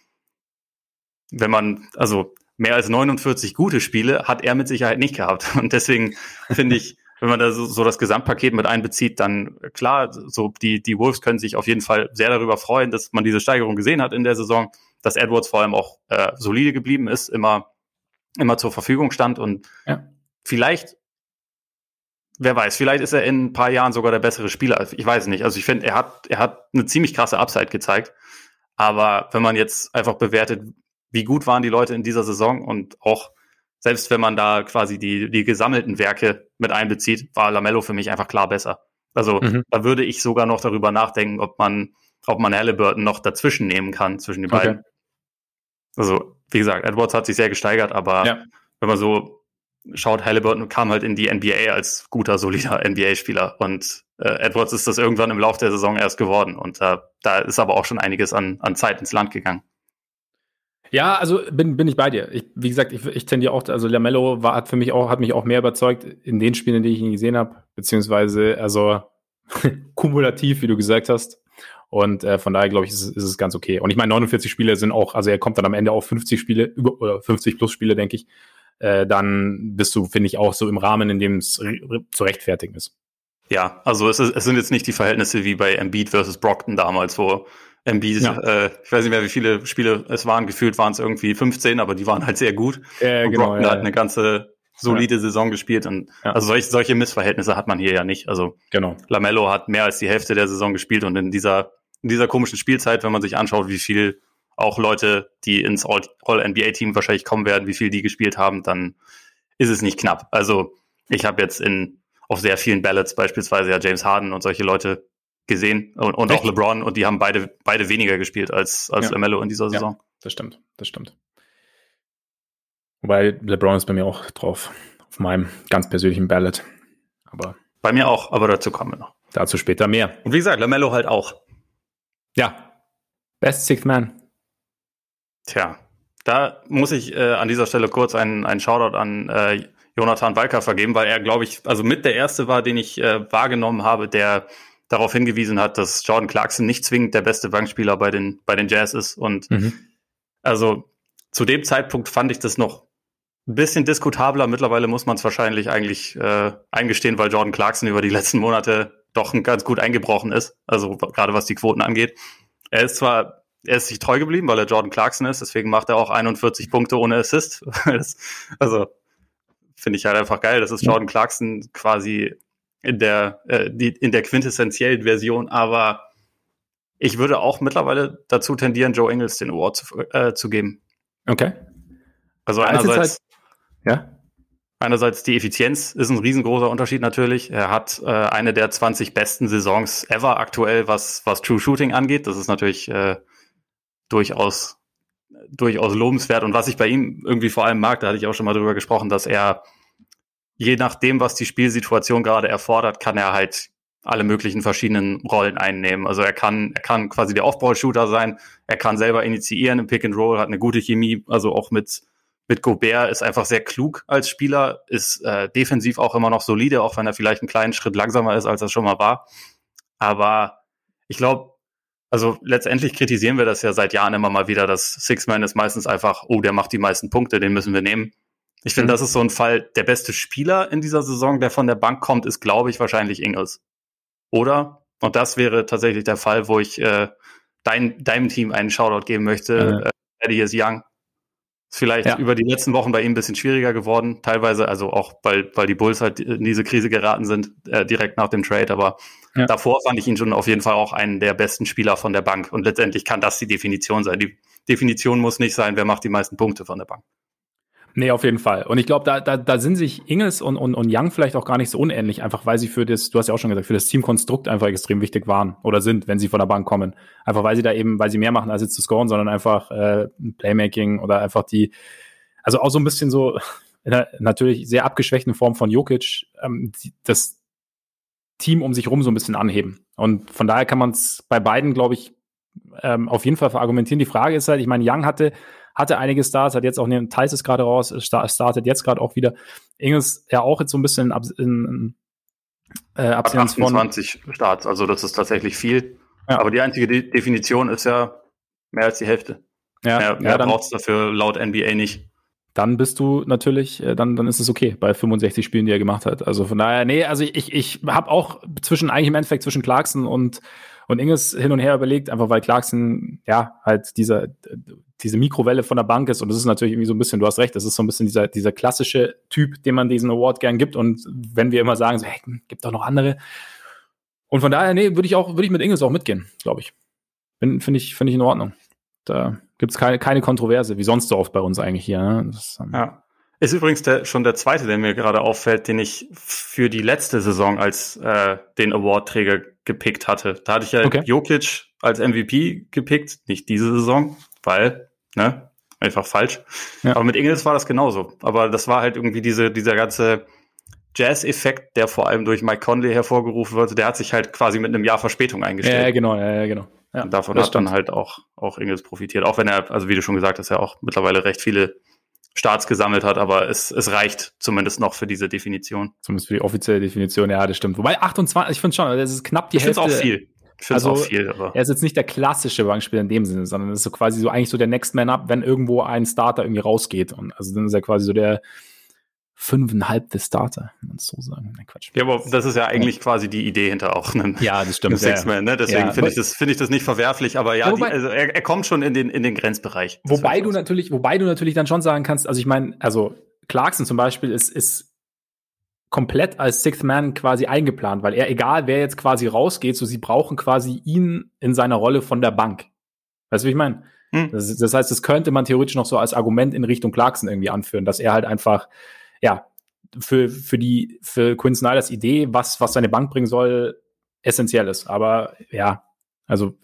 wenn man, also mehr als 49 gute Spiele hat er mit Sicherheit nicht gehabt. Und deswegen finde ich, wenn man da so, so das Gesamtpaket mit einbezieht, dann klar, so die, die Wolves können sich auf jeden Fall sehr darüber freuen, dass man diese Steigerung gesehen hat in der Saison, dass Edwards vor allem auch äh, solide geblieben ist, immer, immer zur Verfügung stand und ja. vielleicht, wer weiß, vielleicht ist er in ein paar Jahren sogar der bessere Spieler. Ich weiß nicht. Also ich finde, er hat, er hat eine ziemlich krasse Upside gezeigt. Aber wenn man jetzt einfach bewertet, wie gut waren die Leute in dieser Saison und auch selbst wenn man da quasi die, die gesammelten Werke mit einbezieht, war Lamello für mich einfach klar besser. Also mhm. da würde ich sogar noch darüber nachdenken, ob man, ob man Halliburton noch dazwischen nehmen kann, zwischen den beiden. Okay. Also, wie gesagt, Edwards hat sich sehr gesteigert, aber ja. wenn man so schaut, Halliburton kam halt in die NBA als guter, solider NBA-Spieler und äh, Edwards ist das irgendwann im Laufe der Saison erst geworden und äh, da ist aber auch schon einiges an, an Zeit ins Land gegangen. Ja, also bin, bin ich bei dir. Ich, wie gesagt, ich, ich tendiere auch, also Lamello war, hat für mich auch, hat mich auch mehr überzeugt in den Spielen, in denen ich ihn gesehen habe, beziehungsweise also kumulativ, wie du gesagt hast. Und äh, von daher glaube ich, ist, ist es ganz okay. Und ich meine, 49 Spiele sind auch, also er kommt dann am Ende auf 50 Spiele, über, oder 50 plus Spiele, denke ich. Äh, dann bist du, finde ich, auch so im Rahmen, in dem es zu rechtfertigen ist. Ja, also es, ist, es sind jetzt nicht die Verhältnisse wie bei Embiid versus Brockton damals, wo Embiid, ja. äh, ich weiß nicht mehr, wie viele Spiele es waren, gefühlt waren es irgendwie 15, aber die waren halt sehr gut. Äh, und genau, Brockton ja, hat eine ganze solide ja. Saison gespielt und also solche, solche Missverhältnisse hat man hier ja nicht. Also genau. Lamello hat mehr als die Hälfte der Saison gespielt und in dieser in dieser komischen Spielzeit, wenn man sich anschaut, wie viel auch Leute, die ins All-NBA-Team wahrscheinlich kommen werden, wie viel die gespielt haben, dann ist es nicht knapp. Also ich habe jetzt in auf sehr vielen Ballots beispielsweise ja James Harden und solche Leute gesehen und, und auch LeBron und die haben beide, beide weniger gespielt als, als ja. LaMelo in dieser Saison. Ja, das stimmt, das stimmt. Wobei LeBron ist bei mir auch drauf, auf meinem ganz persönlichen Ballot. Aber bei mir auch, aber dazu kommen wir noch. Dazu später mehr. Und wie gesagt, LaMelo halt auch. Ja. Best Sixth Man. Tja, da muss ich äh, an dieser Stelle kurz einen, einen Shoutout an äh, Jonathan Walker vergeben, weil er, glaube ich, also mit der erste war, den ich äh, wahrgenommen habe, der darauf hingewiesen hat, dass Jordan Clarkson nicht zwingend der beste Bankspieler bei den, bei den Jazz ist. Und mhm. also zu dem Zeitpunkt fand ich das noch ein bisschen diskutabler. Mittlerweile muss man es wahrscheinlich eigentlich äh, eingestehen, weil Jordan Clarkson über die letzten Monate doch ganz gut eingebrochen ist. Also gerade was die Quoten angeht. Er ist zwar, er ist sich treu geblieben, weil er Jordan Clarkson ist, deswegen macht er auch 41 Punkte ohne Assist. also finde ich halt einfach geil. Das ist Jordan Clarkson quasi in der, äh, die, in der quintessentiellen Version, aber ich würde auch mittlerweile dazu tendieren, Joe Ingles den Award zu, äh, zu geben. Okay. Also einerseits, halt, ja? Einerseits die Effizienz ist ein riesengroßer Unterschied natürlich. Er hat äh, eine der 20 besten Saisons ever aktuell, was, was True Shooting angeht. Das ist natürlich äh, durchaus, durchaus lobenswert. Und was ich bei ihm irgendwie vor allem mag, da hatte ich auch schon mal drüber gesprochen, dass er je nachdem, was die Spielsituation gerade erfordert, kann er halt alle möglichen verschiedenen Rollen einnehmen. Also er kann, er kann quasi der Off-Ball-Shooter sein, er kann selber initiieren im Pick and Roll, hat eine gute Chemie, also auch mit mit Gobert ist einfach sehr klug als Spieler, ist äh, defensiv auch immer noch solide, auch wenn er vielleicht einen kleinen Schritt langsamer ist, als er schon mal war. Aber ich glaube, also letztendlich kritisieren wir das ja seit Jahren immer mal wieder, dass Six-Man ist meistens einfach, oh, der macht die meisten Punkte, den müssen wir nehmen. Ich finde, mhm. das ist so ein Fall, der beste Spieler in dieser Saison, der von der Bank kommt, ist, glaube ich, wahrscheinlich Ingles. Oder? Und das wäre tatsächlich der Fall, wo ich äh, dein, deinem Team einen Shoutout geben möchte. Mhm. Äh, Eddie is young. Ist vielleicht ja. über die letzten Wochen bei ihm ein bisschen schwieriger geworden. Teilweise, also auch, weil, weil die Bulls halt in diese Krise geraten sind, äh, direkt nach dem Trade. Aber ja. davor fand ich ihn schon auf jeden Fall auch einen der besten Spieler von der Bank. Und letztendlich kann das die Definition sein. Die Definition muss nicht sein, wer macht die meisten Punkte von der Bank. Nee, auf jeden Fall. Und ich glaube, da, da, da sind sich Ingels und, und, und Young vielleicht auch gar nicht so unähnlich, einfach weil sie für das, du hast ja auch schon gesagt, für das Teamkonstrukt einfach extrem wichtig waren oder sind, wenn sie von der Bank kommen. Einfach weil sie da eben, weil sie mehr machen, als jetzt zu scoren, sondern einfach äh, Playmaking oder einfach die, also auch so ein bisschen so, natürlich sehr abgeschwächten Form von Jokic, ähm, das Team um sich rum so ein bisschen anheben. Und von daher kann man es bei beiden, glaube ich, ähm, auf jeden Fall verargumentieren. Die Frage ist halt, ich meine, Young hatte hatte einige Stars, hat jetzt auch, ne, Thais ist gerade raus, startet jetzt gerade auch wieder. Ingels ja auch jetzt so ein bisschen ab, in, äh, Abstinenz 28 von, Starts, also das ist tatsächlich viel. Ja. Aber die einzige De Definition ist ja mehr als die Hälfte. Ja, ja, ja braucht es dafür laut NBA nicht. Dann bist du natürlich, äh, dann, dann ist es okay bei 65 Spielen, die er gemacht hat. Also von daher, nee, also ich, ich habe auch zwischen, eigentlich im Endeffekt zwischen Clarkson und, und Inges hin und her überlegt, einfach weil Clarkson, ja, halt dieser, diese Mikrowelle von der Bank ist und das ist natürlich irgendwie so ein bisschen, du hast recht, das ist so ein bisschen dieser, dieser klassische Typ, dem man diesen Award gern gibt und wenn wir immer sagen, so, hey, gibt doch noch andere. Und von daher, nee, würde ich auch, würde ich mit Inges auch mitgehen, glaube ich. Finde ich, finde ich in Ordnung. Da gibt's keine, keine Kontroverse, wie sonst so oft bei uns eigentlich hier. Ne? Das, ähm ja. Ist übrigens der, schon der zweite, der mir gerade auffällt, den ich für die letzte Saison als äh, den Award-Träger gepickt hatte. Da hatte ich ja okay. Jokic als MVP gepickt, nicht diese Saison, weil, ne, einfach falsch. Ja. Aber mit Ingels war das genauso. Aber das war halt irgendwie diese, dieser ganze Jazz-Effekt, der vor allem durch Mike Conley hervorgerufen wurde, der hat sich halt quasi mit einem Jahr Verspätung eingestellt. Ja, genau, ja, genau. Ja, und davon hat stimmt. dann halt auch, auch Ingels profitiert. Auch wenn er, also wie du schon gesagt hast, ja auch mittlerweile recht viele Starts gesammelt hat, aber es, es reicht zumindest noch für diese Definition. Zumindest für die offizielle Definition, ja, das stimmt. Wobei 28, ich finde schon, das ist knapp die ich Hälfte. Ich finde auch viel. Ich finde also, auch viel, aber. Er ist jetzt nicht der klassische Bankspieler in dem Sinne, sondern ist so quasi so eigentlich so der Next Man Up, wenn irgendwo ein Starter irgendwie rausgeht. Und also dann ist er quasi so der, fünfeinhalb des Starter, wenn man es so sagen. Nein, Quatsch. Ja, aber das ist ja eigentlich quasi die Idee hinter auch einem, ja, das stimmt. Six-Man, ne? Deswegen ja, finde ich das, finde ich das nicht verwerflich, aber ja, wobei, die, also er, er kommt schon in den, in den Grenzbereich. Wobei du natürlich, wobei du natürlich dann schon sagen kannst, also ich meine, also Clarkson zum Beispiel ist, ist komplett als Sixth Man quasi eingeplant, weil er, egal wer jetzt quasi rausgeht, so sie brauchen quasi ihn in seiner Rolle von der Bank. Weißt du, wie ich meine? Hm. Das, das heißt, das könnte man theoretisch noch so als Argument in Richtung Clarkson irgendwie anführen, dass er halt einfach ja, für, für die, für Quinn Snyders Idee, was, was seine Bank bringen soll, essentiell ist. Aber ja, also.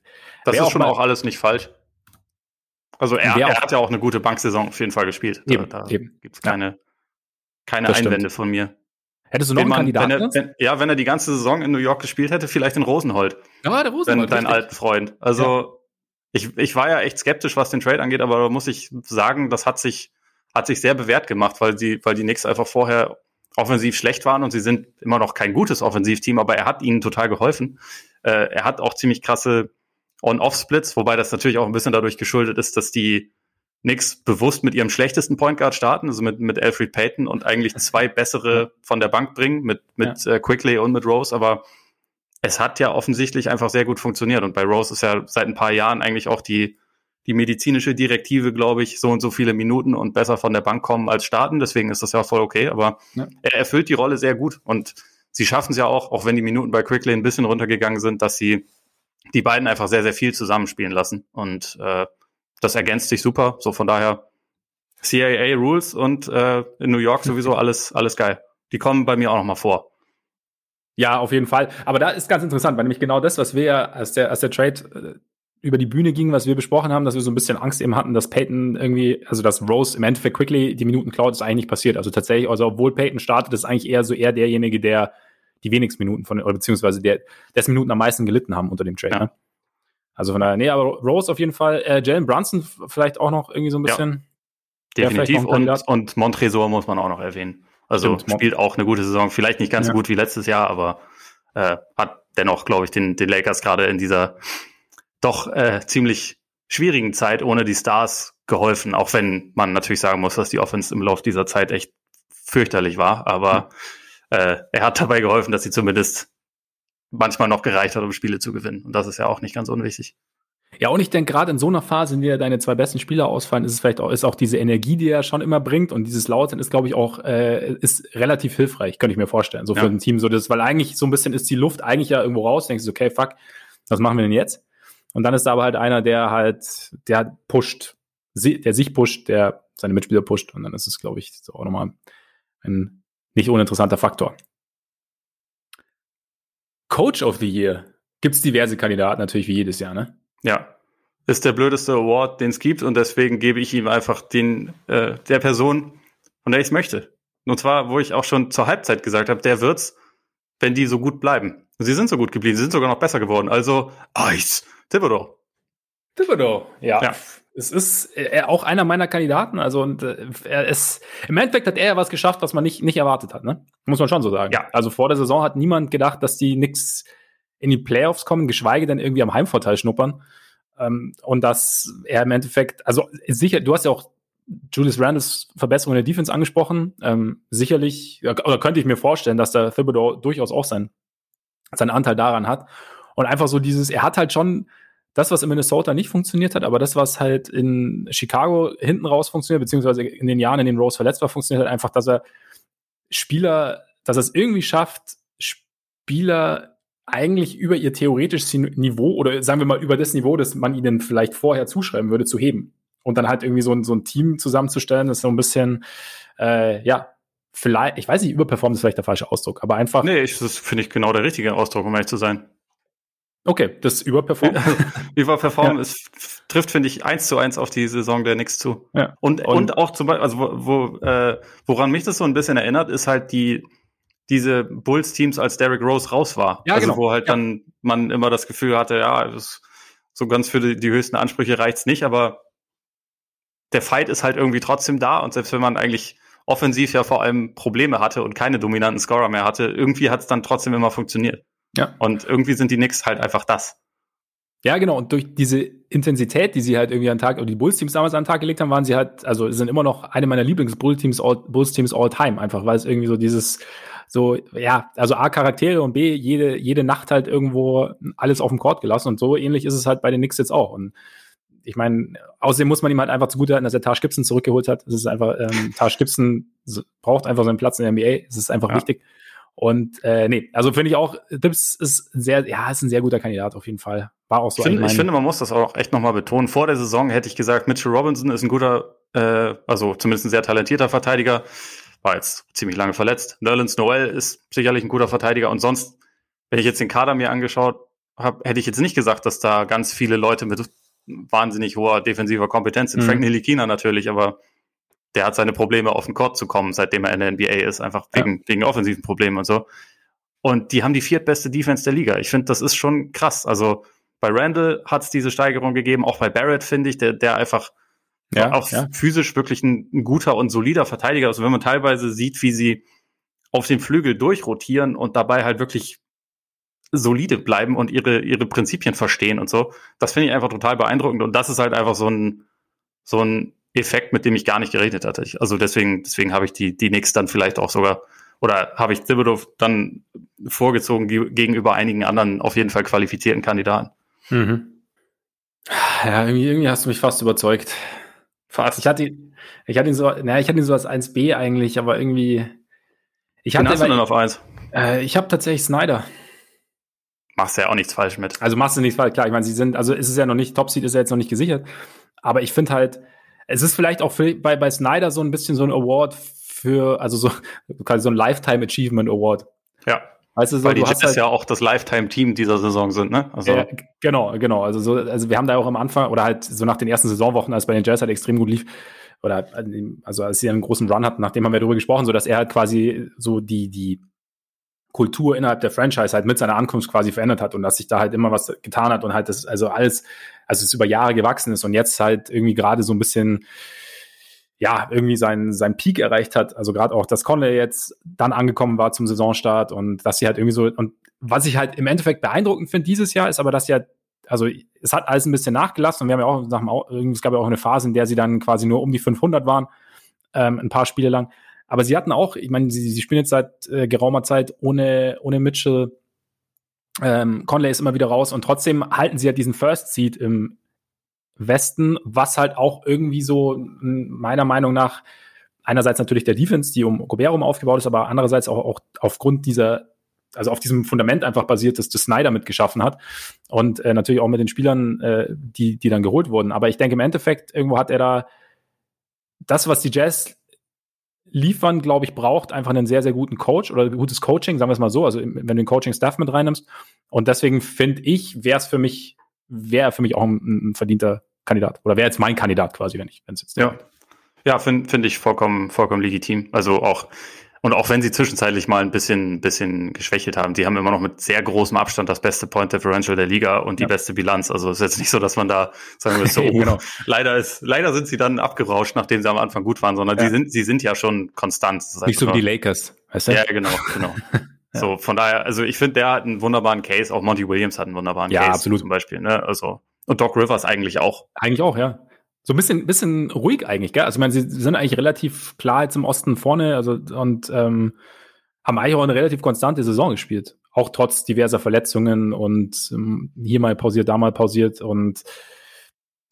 Das ist schon auch alles nicht falsch. Also er, er hat ja auch eine gute Banksaison auf jeden Fall gespielt. Eben, da eben. gibt's keine, ja. keine Einwände von mir. Hättest du noch einen Kandidaten? Wenn er, wenn, ja, wenn er die ganze Saison in New York gespielt hätte, vielleicht in Rosenhold. Ja, der Rosenhold. Dein, alten Freund. Also ja. ich, ich war ja echt skeptisch, was den Trade angeht, aber da muss ich sagen, das hat sich hat sich sehr bewährt gemacht, weil die, weil die Knicks einfach vorher offensiv schlecht waren und sie sind immer noch kein gutes Offensivteam, aber er hat ihnen total geholfen. Äh, er hat auch ziemlich krasse On-Off-Splits, wobei das natürlich auch ein bisschen dadurch geschuldet ist, dass die Knicks bewusst mit ihrem schlechtesten Point Guard starten, also mit, mit Alfred Payton und eigentlich zwei bessere von der Bank bringen, mit, mit ja. äh, Quickly und mit Rose, aber es hat ja offensichtlich einfach sehr gut funktioniert und bei Rose ist ja seit ein paar Jahren eigentlich auch die die medizinische Direktive, glaube ich, so und so viele Minuten und besser von der Bank kommen als starten. Deswegen ist das ja voll okay. Aber ja. er erfüllt die Rolle sehr gut. Und sie schaffen es ja auch, auch wenn die Minuten bei Quickley ein bisschen runtergegangen sind, dass sie die beiden einfach sehr, sehr viel zusammenspielen lassen. Und äh, das ergänzt sich super. So von daher CAA Rules und äh, in New York sowieso alles, alles geil. Die kommen bei mir auch noch mal vor. Ja, auf jeden Fall. Aber da ist ganz interessant, weil nämlich genau das, was wir als der, als der Trade äh, über die Bühne ging, was wir besprochen haben, dass wir so ein bisschen Angst eben hatten, dass Peyton irgendwie, also dass Rose im Endeffekt quickly die Minuten klaut, ist eigentlich nicht passiert. Also tatsächlich, also obwohl Peyton startet, ist eigentlich eher so eher derjenige, der die wenigsten Minuten von, oder beziehungsweise der, dessen Minuten am meisten gelitten haben unter dem Trade. Ja. Ne? Also von daher, nee, aber Rose auf jeden Fall, äh, Jalen Brunson vielleicht auch noch irgendwie so ein bisschen. Ja, definitiv. Und, und Montresor muss man auch noch erwähnen. Also Stimmt. spielt auch eine gute Saison. Vielleicht nicht ganz ja. so gut wie letztes Jahr, aber äh, hat dennoch, glaube ich, den, den Lakers gerade in dieser doch äh, ziemlich schwierigen Zeit ohne die Stars geholfen, auch wenn man natürlich sagen muss, dass die Offense im Laufe dieser Zeit echt fürchterlich war. Aber mhm. äh, er hat dabei geholfen, dass sie zumindest manchmal noch gereicht hat, um Spiele zu gewinnen. Und das ist ja auch nicht ganz unwichtig. Ja, und ich denke, gerade in so einer Phase, in der deine zwei besten Spieler ausfallen, ist es vielleicht auch, ist auch diese Energie, die er schon immer bringt und dieses Lautsein ist, glaube ich, auch, äh, ist relativ hilfreich, könnte ich mir vorstellen. So für ja. ein Team, so das, weil eigentlich so ein bisschen ist die Luft eigentlich ja irgendwo raus, denkst du, okay, fuck, was machen wir denn jetzt? Und dann ist da aber halt einer, der halt, der pusht, der sich pusht, der seine Mitspieler pusht. Und dann ist es, glaube ich, auch nochmal ein nicht uninteressanter Faktor. Coach of the Year. Gibt es diverse Kandidaten, natürlich wie jedes Jahr, ne? Ja. Ist der blödeste Award, den es gibt und deswegen gebe ich ihm einfach den äh, der Person, von der ich es möchte. Und zwar, wo ich auch schon zur Halbzeit gesagt habe, der wird's, wenn die so gut bleiben. Sie sind so gut geblieben, sie sind sogar noch besser geworden. Also Eis, Thibodeau. Thibodeau, ja. ja. Es ist äh, auch einer meiner Kandidaten. Also und äh, er ist im Endeffekt hat er ja was geschafft, was man nicht nicht erwartet hat. Ne? Muss man schon so sagen. Ja. Also vor der Saison hat niemand gedacht, dass die nix in die Playoffs kommen, geschweige denn irgendwie am Heimvorteil schnuppern. Ähm, und dass er im Endeffekt, also sicher, du hast ja auch Julius Randles Verbesserung in der Defense angesprochen. Ähm, sicherlich, oder könnte ich mir vorstellen, dass der Thibodeau durchaus auch sein, seinen Anteil daran hat. Und einfach so dieses, er hat halt schon das, was in Minnesota nicht funktioniert hat, aber das, was halt in Chicago hinten raus funktioniert, beziehungsweise in den Jahren, in denen Rose verletzt war, funktioniert halt einfach, dass er Spieler, dass er es irgendwie schafft, Spieler eigentlich über ihr theoretisches Niveau oder sagen wir mal über das Niveau, das man ihnen vielleicht vorher zuschreiben würde, zu heben. Und dann halt irgendwie so ein, so ein Team zusammenzustellen, das so ein bisschen, äh, ja, vielleicht, ich weiß nicht, überperformt ist vielleicht der falsche Ausdruck, aber einfach. Nee, ich, das finde ich genau der richtige Ausdruck, um ehrlich zu sein. Okay, das Überperform. Überperform ja. ist, trifft, finde ich, eins zu eins auf die Saison der Knicks zu. Ja. Und, und, und auch zum Beispiel, also wo, wo, äh, woran mich das so ein bisschen erinnert, ist halt die, diese Bulls-Teams, als Derrick Rose raus war. Ja, also genau. wo halt ja. dann man immer das Gefühl hatte, ja, das, so ganz für die, die höchsten Ansprüche reicht's nicht, aber der Fight ist halt irgendwie trotzdem da und selbst wenn man eigentlich offensiv ja vor allem Probleme hatte und keine dominanten Scorer mehr hatte, irgendwie hat es dann trotzdem immer funktioniert. Ja. Und irgendwie sind die Knicks halt einfach das. Ja, genau. Und durch diese Intensität, die sie halt irgendwie an den Tag, oder die Bulls-Teams damals an den Tag gelegt haben, waren sie halt, also sind immer noch eine meiner Lieblings-Bulls-Teams all, Bulls -Teams all time, einfach, weil es irgendwie so dieses, so, ja, also A, Charaktere und B, jede, jede Nacht halt irgendwo alles auf dem Court gelassen und so ähnlich ist es halt bei den Knicks jetzt auch. Und ich meine, außerdem muss man ihm halt einfach zugutehalten, dass er Taj Gibson zurückgeholt hat. Es ist einfach, ähm, Taj Gibson braucht einfach seinen Platz in der NBA. Es ist einfach ja. wichtig. Und äh, nee, also finde ich auch, Dips ist sehr, ja, ist ein sehr guter Kandidat auf jeden Fall. War auch so. Ich, find, ich finde, man muss das auch echt nochmal betonen. Vor der Saison hätte ich gesagt, Mitchell Robinson ist ein guter, äh, also zumindest ein sehr talentierter Verteidiger. War jetzt ziemlich lange verletzt. Nerlens Noel ist sicherlich ein guter Verteidiger. Und sonst, wenn ich jetzt den Kader mir angeschaut habe, hätte ich jetzt nicht gesagt, dass da ganz viele Leute mit wahnsinnig hoher defensiver Kompetenz sind. Mhm. Frank Nilikina natürlich, aber der hat seine Probleme auf den Court zu kommen, seitdem er in der NBA ist, einfach wegen, ja. wegen offensiven Problemen und so. Und die haben die viertbeste Defense der Liga. Ich finde, das ist schon krass. Also bei Randall hat es diese Steigerung gegeben, auch bei Barrett finde ich, der, der einfach ja, auch ja. physisch wirklich ein, ein, guter und solider Verteidiger ist. Und wenn man teilweise sieht, wie sie auf dem Flügel durchrotieren und dabei halt wirklich solide bleiben und ihre, ihre Prinzipien verstehen und so, das finde ich einfach total beeindruckend. Und das ist halt einfach so ein, so ein Effekt, mit dem ich gar nicht gerechnet hatte. Also deswegen, deswegen habe ich die, die Knicks dann vielleicht auch sogar, oder habe ich Thibodeau dann vorgezogen gegenüber einigen anderen auf jeden Fall qualifizierten Kandidaten. Mhm. Ja, irgendwie, irgendwie hast du mich fast überzeugt. Fast. Ich hatte, ich hatte ihn so, naja, ich hatte ihn so als 1B eigentlich, aber irgendwie. Ich hatte, hast du denn auf 1? Äh, ich habe tatsächlich Snyder. Machst ja auch nichts falsch mit. Also machst du nichts falsch, klar. Ich meine, sie sind, also ist es ja noch nicht, Top Seed ist ja jetzt noch nicht gesichert. Aber ich finde halt, es ist vielleicht auch für, bei, bei Snyder so ein bisschen so ein Award für, also so quasi so ein Lifetime Achievement Award. Ja. Weißt du, so, Weil die Jets halt, ja auch das Lifetime-Team dieser Saison sind, ne? Also. Äh, genau, genau. Also, so, also wir haben da auch am Anfang oder halt so nach den ersten Saisonwochen, als bei den Jazz halt extrem gut lief, oder also als sie einen großen Run hatten, nachdem haben wir darüber gesprochen, so dass er halt quasi so die, die Kultur innerhalb der Franchise halt mit seiner Ankunft quasi verändert hat und dass sich da halt immer was getan hat und halt das, also alles also es über Jahre gewachsen ist und jetzt halt irgendwie gerade so ein bisschen ja, irgendwie sein, sein Peak erreicht hat. Also gerade auch, dass Conley jetzt dann angekommen war zum Saisonstart und dass sie halt irgendwie so, und was ich halt im Endeffekt beeindruckend finde dieses Jahr, ist aber, dass sie halt, also es hat alles ein bisschen nachgelassen und wir haben ja auch nach dem, es gab ja auch eine Phase, in der sie dann quasi nur um die 500 waren, ähm, ein paar Spiele lang. Aber sie hatten auch, ich meine, sie, sie spielen jetzt seit äh, geraumer Zeit ohne, ohne Mitchell, ähm, Conley ist immer wieder raus und trotzdem halten sie ja diesen First Seed im Westen, was halt auch irgendwie so meiner Meinung nach einerseits natürlich der Defense, die um Gobert aufgebaut ist, aber andererseits auch, auch aufgrund dieser also auf diesem Fundament einfach basiert, dass das Snyder mitgeschaffen hat und äh, natürlich auch mit den Spielern, äh, die die dann geholt wurden. Aber ich denke im Endeffekt irgendwo hat er da das, was die Jazz liefern, glaube ich, braucht einfach einen sehr, sehr guten Coach oder gutes Coaching, sagen wir es mal so, also wenn du den Coaching-Staff mit reinnimmst. Und deswegen finde ich, wäre es für mich, wäre für mich auch ein, ein, verdienter Kandidat. Oder wäre jetzt mein Kandidat quasi, wenn ich, wenn es jetzt. Ja. Ja, finde find ich vollkommen, vollkommen legitim. Also auch und auch wenn sie zwischenzeitlich mal ein bisschen, bisschen geschwächelt haben, die haben immer noch mit sehr großem Abstand das beste Point Differential der Liga und die ja. beste Bilanz. Also es ist jetzt nicht so, dass man da sagen wir so, oh, genau. leider ist, leider sind sie dann abgerauscht, nachdem sie am Anfang gut waren, sondern ja. die sind, sie sind ja schon konstant. Nicht so wie die Lakers, weißt du? Ja, genau, genau. ja. So, von daher, also ich finde, der hat einen wunderbaren Case, auch Monty Williams hat einen wunderbaren ja, Case absolut. zum Beispiel, ne? Also Und Doc Rivers eigentlich auch. Eigentlich auch, ja. So ein bisschen, bisschen ruhig eigentlich, gell? Also ich meine, sie sind eigentlich relativ klar jetzt im Osten vorne, also und ähm, haben eigentlich auch eine relativ konstante Saison gespielt. Auch trotz diverser Verletzungen und ähm, hier mal pausiert, da mal pausiert und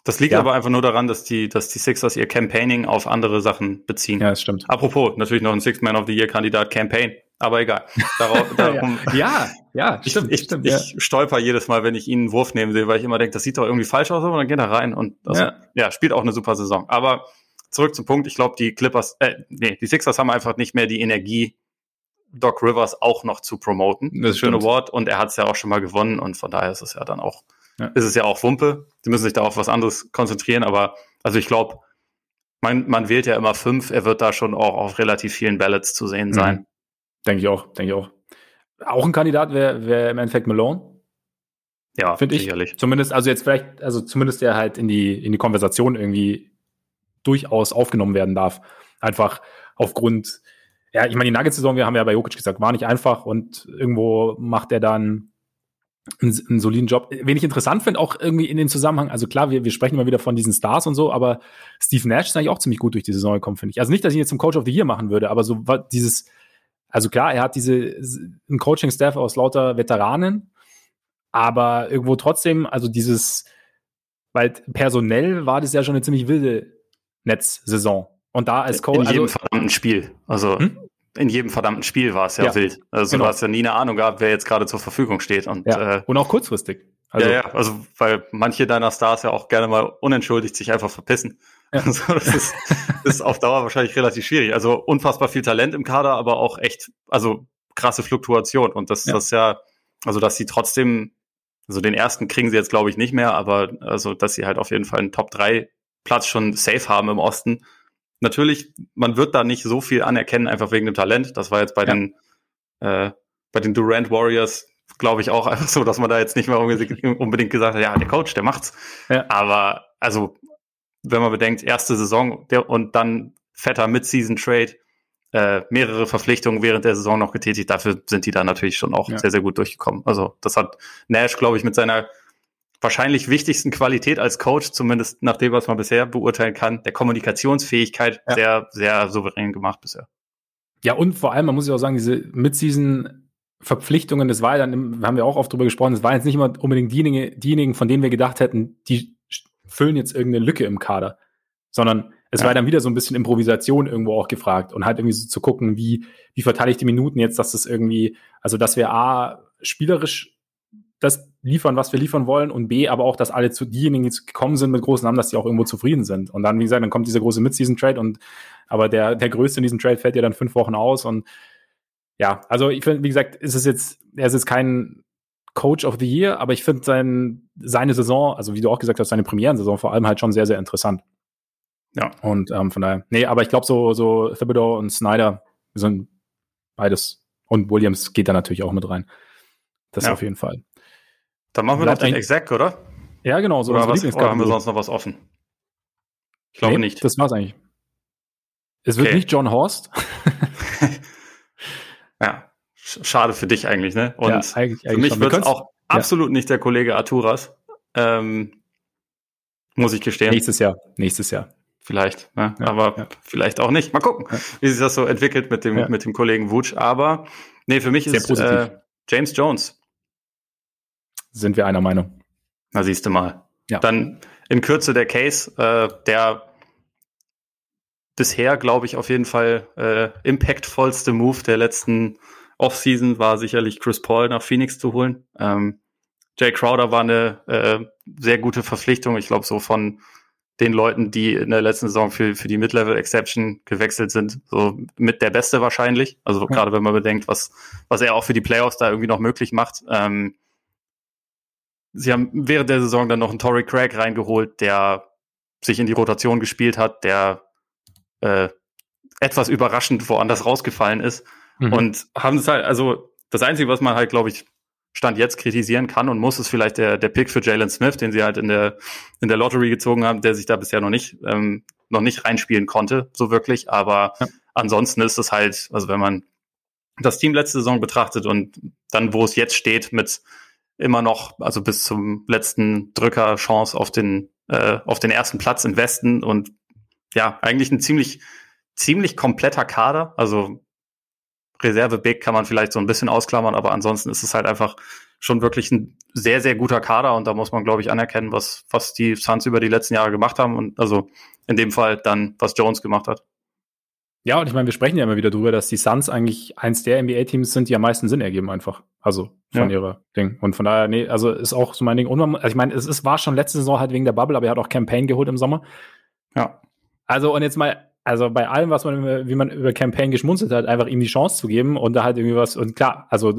das liegt ja. aber einfach nur daran, dass die, dass die Sixers ihr Campaigning auf andere Sachen beziehen. Ja, das stimmt. Apropos, natürlich noch ein Six-Man of the Year-Kandidat Campaign. Aber egal. Darauf, darum, ja, ja, stimmt. Ich, stimmt, ich, ja. ich stolper jedes Mal, wenn ich ihn einen Wurf nehmen sehe, weil ich immer denke, das sieht doch irgendwie falsch aus, aber dann geht er rein und also, ja. ja, spielt auch eine super Saison. Aber zurück zum Punkt, ich glaube, die Clippers, äh, nee, die Sixers haben einfach nicht mehr die Energie, Doc Rivers auch noch zu promoten. Das ist ein und er hat es ja auch schon mal gewonnen und von daher ist es ja dann auch, ja. ist es ja auch Wumpe. Sie müssen sich da auf was anderes konzentrieren, aber also ich glaube, man, man wählt ja immer fünf, er wird da schon auch auf relativ vielen Ballots zu sehen sein. Mhm. Denke ich auch, denke ich auch. Auch ein Kandidat wäre wär im Endeffekt Malone. Ja, finde ich. Sicherlich. Zumindest, also jetzt vielleicht, also zumindest der halt in die, in die Konversation irgendwie durchaus aufgenommen werden darf. Einfach aufgrund, ja, ich meine, die Nuggets-Saison, wir haben ja bei Jokic gesagt, war nicht einfach und irgendwo macht er dann einen, einen soliden Job. Wen ich interessant finde, auch irgendwie in den Zusammenhang, also klar, wir, wir sprechen immer wieder von diesen Stars und so, aber Steve Nash ist eigentlich auch ziemlich gut durch die Saison gekommen, finde ich. Also nicht, dass ich ihn jetzt zum Coach of the Year machen würde, aber so dieses, also klar, er hat diese, ein Coaching-Staff aus lauter Veteranen, aber irgendwo trotzdem, also dieses, weil personell war das ja schon eine ziemlich wilde Netzsaison. Und da als Coach. In jedem also, verdammten Spiel. Also hm? in jedem verdammten Spiel war es ja, ja wild. Also genau. du hast ja nie eine Ahnung gehabt, wer jetzt gerade zur Verfügung steht. Und, ja. äh, und auch kurzfristig. Also, ja, ja, also weil manche deiner Stars ja auch gerne mal unentschuldigt sich einfach verpissen. Also, das ist, ist auf Dauer wahrscheinlich relativ schwierig. Also unfassbar viel Talent im Kader, aber auch echt, also krasse Fluktuation. Und das, ja. das ja, also dass sie trotzdem, also den ersten kriegen sie jetzt, glaube ich, nicht mehr, aber also, dass sie halt auf jeden Fall einen Top 3 Platz schon safe haben im Osten, natürlich, man wird da nicht so viel anerkennen, einfach wegen dem Talent. Das war jetzt bei ja. den äh, bei den Durant Warriors, glaube ich, auch einfach so, dass man da jetzt nicht mehr unbedingt gesagt hat, ja, der Coach, der macht's. Ja. Aber also, wenn man bedenkt, erste Saison und dann fetter Mid-Season-Trade, äh, mehrere Verpflichtungen während der Saison noch getätigt, dafür sind die da natürlich schon auch ja. sehr, sehr gut durchgekommen. Also das hat Nash, glaube ich, mit seiner wahrscheinlich wichtigsten Qualität als Coach, zumindest nach dem, was man bisher beurteilen kann, der Kommunikationsfähigkeit ja. sehr, sehr souverän gemacht bisher. Ja, und vor allem, man muss ja auch sagen, diese Mid-Season Verpflichtungen, das war ja dann, haben wir auch oft drüber gesprochen, das waren jetzt nicht immer unbedingt diejenigen, diejenigen, von denen wir gedacht hätten, die füllen jetzt irgendeine Lücke im Kader, sondern es ja. war dann wieder so ein bisschen Improvisation irgendwo auch gefragt und halt irgendwie so zu gucken, wie, wie verteile ich die Minuten jetzt, dass das irgendwie, also dass wir A, spielerisch das liefern, was wir liefern wollen und B, aber auch, dass alle zu diejenigen, die gekommen sind mit großen Namen, dass die auch irgendwo zufrieden sind. Und dann, wie gesagt, dann kommt dieser große Mid-Season-Trade und aber der, der größte in diesem Trade fällt ja dann fünf Wochen aus und ja, also ich finde, wie gesagt, ist es jetzt, er ist jetzt kein Coach of the Year, aber ich finde sein, seine Saison, also wie du auch gesagt hast, seine Premierensaison vor allem halt schon sehr, sehr interessant. Ja. Und ähm, von daher, nee, aber ich glaube, so, so Thibodeau und Snyder sind beides. Und Williams geht da natürlich auch mit rein. Das ja. auf jeden Fall. Dann machen wir noch den Exec, oder? Ja, genau. So oder, was, oder haben wir sonst noch was offen? Ich glaube nee, nicht. Das war's eigentlich. Es wird okay. nicht John Horst. ja, schade für dich eigentlich, ne? Und ja, eigentlich, eigentlich für mich wird es auch absolut ja. nicht der Kollege Arturas. Ähm, muss ich gestehen. Nächstes Jahr. Nächstes Jahr. Vielleicht, ne? Ja, aber vielleicht auch nicht. Mal gucken, wie sich das so entwickelt mit dem, mit dem Kollegen Wutsch. Aber nee, für mich Sehr ist äh, James Jones sind wir einer Meinung. Na, siehst du mal. Ja. Dann in Kürze der Case, äh, der bisher, glaube ich, auf jeden Fall äh, impactvollste Move der letzten Offseason war sicherlich Chris Paul nach Phoenix zu holen. Ähm, Jay Crowder war eine äh, sehr gute Verpflichtung. Ich glaube, so von den Leuten, die in der letzten Saison für, für die Mid-Level-Exception gewechselt sind, so mit der Beste wahrscheinlich. Also ja. gerade wenn man bedenkt, was, was er auch für die Playoffs da irgendwie noch möglich macht. Ähm, Sie haben während der Saison dann noch einen Tory Craig reingeholt, der sich in die Rotation gespielt hat, der äh, etwas überraschend woanders rausgefallen ist. Mhm. Und haben es halt, also das Einzige, was man halt, glaube ich, Stand jetzt kritisieren kann und muss, ist vielleicht der, der Pick für Jalen Smith, den sie halt in der, in der Lottery gezogen haben, der sich da bisher noch nicht, ähm, noch nicht reinspielen konnte, so wirklich. Aber ja. ansonsten ist es halt, also wenn man das Team letzte Saison betrachtet und dann, wo es jetzt steht mit immer noch, also bis zum letzten Drücker Chance auf den, äh, auf den ersten Platz im Westen und ja, eigentlich ein ziemlich, ziemlich kompletter Kader. Also Reserve Big kann man vielleicht so ein bisschen ausklammern, aber ansonsten ist es halt einfach schon wirklich ein sehr, sehr guter Kader und da muss man, glaube ich, anerkennen, was, was die Suns über die letzten Jahre gemacht haben und also in dem Fall dann, was Jones gemacht hat. Ja, und ich meine, wir sprechen ja immer wieder drüber, dass die Suns eigentlich eins der NBA-Teams sind, die am meisten Sinn ergeben einfach. Also von ja. ihrer Ding. Und von daher, nee, also ist auch so mein Ding. Und man, also ich meine, es ist, war schon letzte Saison halt wegen der Bubble, aber er hat auch Campaign geholt im Sommer. Ja. Also und jetzt mal, also bei allem, was man, wie man über Campaign geschmunzelt hat, einfach ihm die Chance zu geben und da halt irgendwie was, und klar, also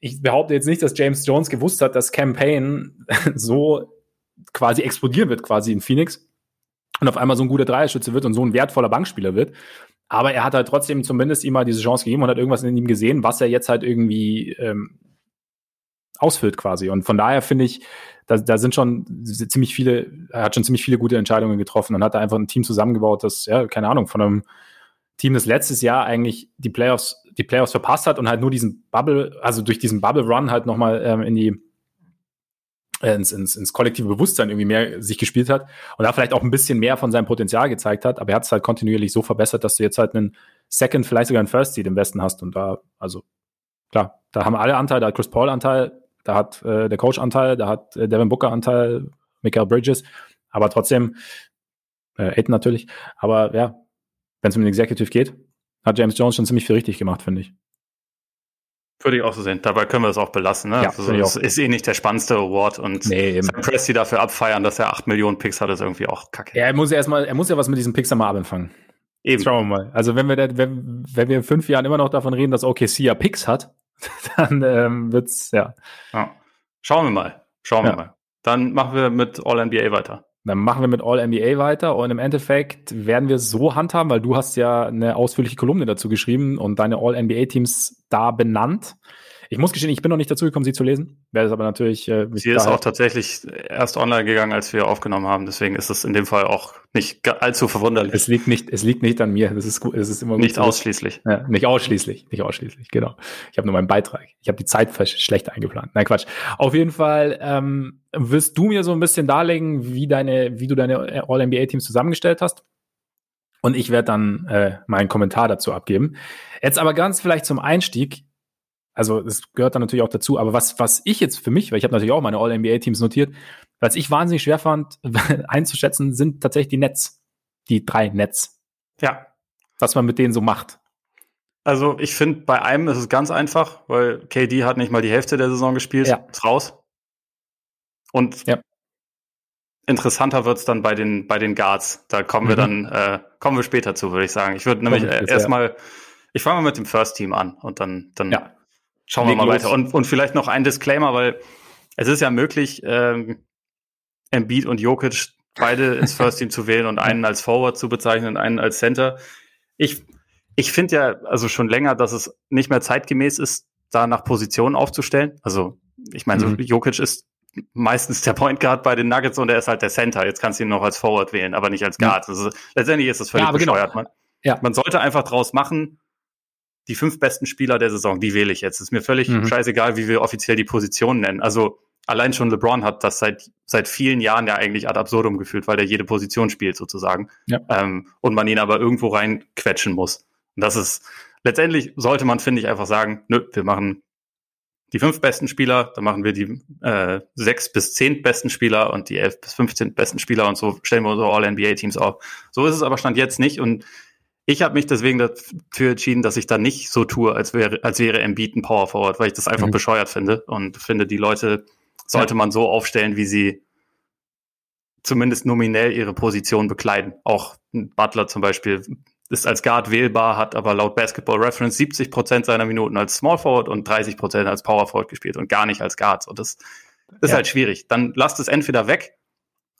ich behaupte jetzt nicht, dass James Jones gewusst hat, dass Campaign so quasi explodieren wird, quasi in Phoenix und auf einmal so ein guter Dreierschütze wird und so ein wertvoller Bankspieler wird. Aber er hat halt trotzdem zumindest ihm mal diese Chance gegeben und hat irgendwas in ihm gesehen, was er jetzt halt irgendwie ähm, ausfüllt quasi. Und von daher finde ich, da, da sind schon ziemlich viele, er hat schon ziemlich viele gute Entscheidungen getroffen und hat da einfach ein Team zusammengebaut, das, ja, keine Ahnung, von einem Team, das letztes Jahr eigentlich die Playoffs, die Playoffs verpasst hat und halt nur diesen Bubble, also durch diesen Bubble Run halt nochmal ähm, in die äh, ins, ins, ins kollektive Bewusstsein irgendwie mehr sich gespielt hat und da vielleicht auch ein bisschen mehr von seinem Potenzial gezeigt hat, aber er hat es halt kontinuierlich so verbessert, dass du jetzt halt einen Second, vielleicht sogar einen First Seed im Westen hast und da, also klar, da haben alle Anteil, da hat Chris Paul Anteil, da hat äh, der Coach Anteil, da hat äh, Devin Booker Anteil, Michael Bridges, aber trotzdem, äh, Aiden natürlich, aber ja, wenn es um den Executive geht, hat James Jones schon ziemlich viel richtig gemacht, finde ich. Würde ich auch so sehen. Dabei können wir es auch belassen. Ne? Ja, also, das ist eh nicht der spannendste Award und nee, Presti dafür abfeiern, dass er 8 Millionen Picks hat, ist irgendwie auch kacke. Ja, er muss ja erstmal, er muss ja was mit diesen Picks einmal anfangen. Eben. Schauen wir mal. Also wenn wir, da, wenn, wenn wir in fünf Jahren immer noch davon reden, dass OKC ja Picks hat, dann ähm, wird's, ja. ja. Schauen wir mal. Schauen ja. wir mal. Dann machen wir mit All-NBA weiter. Dann machen wir mit All-NBA weiter und im Endeffekt werden wir es so handhaben, weil du hast ja eine ausführliche Kolumne dazu geschrieben und deine All-NBA-Teams da benannt. Ich muss gestehen, ich bin noch nicht dazu gekommen, sie zu lesen. Werde es aber natürlich. Äh, sie ist auch tatsächlich erst online gegangen, als wir aufgenommen haben. Deswegen ist es in dem Fall auch nicht allzu verwunderlich. Es liegt nicht, es liegt nicht an mir. Das ist gut. Es ist immer gut nicht ausschließlich. Ja, nicht ausschließlich, nicht ausschließlich. Genau. Ich habe nur meinen Beitrag. Ich habe die Zeit schlecht eingeplant. Nein, Quatsch. Auf jeden Fall ähm, wirst du mir so ein bisschen darlegen, wie deine, wie du deine All NBA Teams zusammengestellt hast. Und ich werde dann äh, meinen Kommentar dazu abgeben. Jetzt aber ganz vielleicht zum Einstieg also es gehört dann natürlich auch dazu. Aber was, was ich jetzt für mich, weil ich habe natürlich auch meine All-NBA-Teams notiert, was ich wahnsinnig schwer fand einzuschätzen, sind tatsächlich die Nets. Die drei Nets. Ja. Was man mit denen so macht. Also ich finde, bei einem ist es ganz einfach, weil KD hat nicht mal die Hälfte der Saison gespielt, ja. ist raus. Und ja. interessanter wird's dann bei den, bei den Guards. Da kommen mhm. wir dann, äh, kommen wir später zu, würde ich sagen. Ich würde nämlich äh, erstmal, ich fange mal mit dem First Team an und dann, dann ja. Schauen wir mal los. weiter. Und, und vielleicht noch ein Disclaimer, weil es ist ja möglich, ähm, Embiid und Jokic beide ins First Team zu wählen und einen als Forward zu bezeichnen und einen als Center. Ich, ich finde ja also schon länger, dass es nicht mehr zeitgemäß ist, da nach Positionen aufzustellen. Also ich meine, mhm. so Jokic ist meistens der Point Guard bei den Nuggets und er ist halt der Center. Jetzt kannst du ihn noch als Forward wählen, aber nicht als Guard. Mhm. Also letztendlich ist das völlig ja, bescheuert. Genau. Man, ja. man sollte einfach draus machen, die fünf besten Spieler der Saison, die wähle ich jetzt. Ist mir völlig mhm. scheißegal, wie wir offiziell die Position nennen. Also allein schon LeBron hat das seit seit vielen Jahren ja eigentlich ad absurdum gefühlt, weil der jede Position spielt sozusagen. Ja. Ähm, und man ihn aber irgendwo reinquetschen muss. Und das ist letztendlich sollte man, finde ich, einfach sagen, nö, wir machen die fünf besten Spieler, dann machen wir die äh, sechs bis zehn besten Spieler und die elf bis 15 besten Spieler und so stellen wir unsere All-NBA-Teams auf. So ist es aber Stand jetzt nicht und ich habe mich deswegen dafür entschieden, dass ich da nicht so tue, als wäre, als wäre Embiid ein Power Forward, weil ich das einfach mhm. bescheuert finde und finde, die Leute sollte ja. man so aufstellen, wie sie zumindest nominell ihre Position bekleiden. Auch Butler zum Beispiel ist als Guard wählbar, hat aber laut Basketball Reference 70 Prozent seiner Minuten als Small Forward und 30 Prozent als Power Forward gespielt und gar nicht als Guard. Und das ist ja. halt schwierig. Dann lasst es entweder weg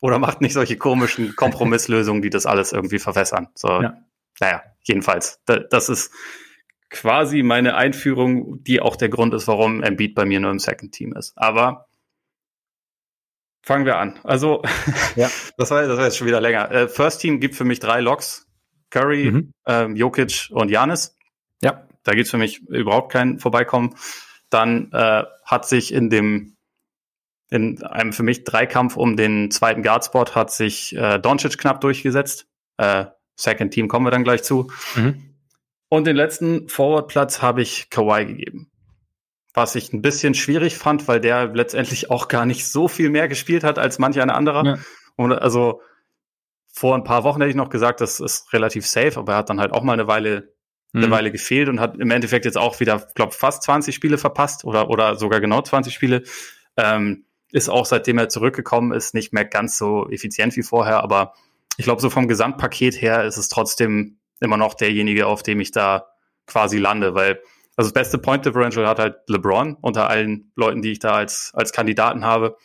oder macht nicht solche komischen Kompromisslösungen, die das alles irgendwie verwässern. So, ja naja, jedenfalls, das ist quasi meine Einführung, die auch der Grund ist, warum Embiid bei mir nur im Second Team ist. Aber fangen wir an. Also, ja. das, war, das war jetzt schon wieder länger. Äh, First Team gibt für mich drei Loks. Curry, mhm. ähm, Jokic und Janis. Ja. Da gibt's für mich überhaupt kein Vorbeikommen. Dann äh, hat sich in dem in einem für mich Dreikampf um den zweiten Guardspot hat sich äh, Doncic knapp durchgesetzt. Äh, Second Team kommen wir dann gleich zu. Mhm. Und den letzten Forward-Platz habe ich Kawhi gegeben. Was ich ein bisschen schwierig fand, weil der letztendlich auch gar nicht so viel mehr gespielt hat als manch ein anderer. Ja. Und also vor ein paar Wochen hätte ich noch gesagt, das ist relativ safe, aber er hat dann halt auch mal eine Weile, eine mhm. Weile gefehlt und hat im Endeffekt jetzt auch wieder, glaube fast 20 Spiele verpasst oder, oder sogar genau 20 Spiele. Ähm, ist auch seitdem er zurückgekommen ist nicht mehr ganz so effizient wie vorher, aber ich glaube, so vom Gesamtpaket her ist es trotzdem immer noch derjenige, auf dem ich da quasi lande, weil also das beste Point Differential hat halt LeBron unter allen Leuten, die ich da als, als Kandidaten habe,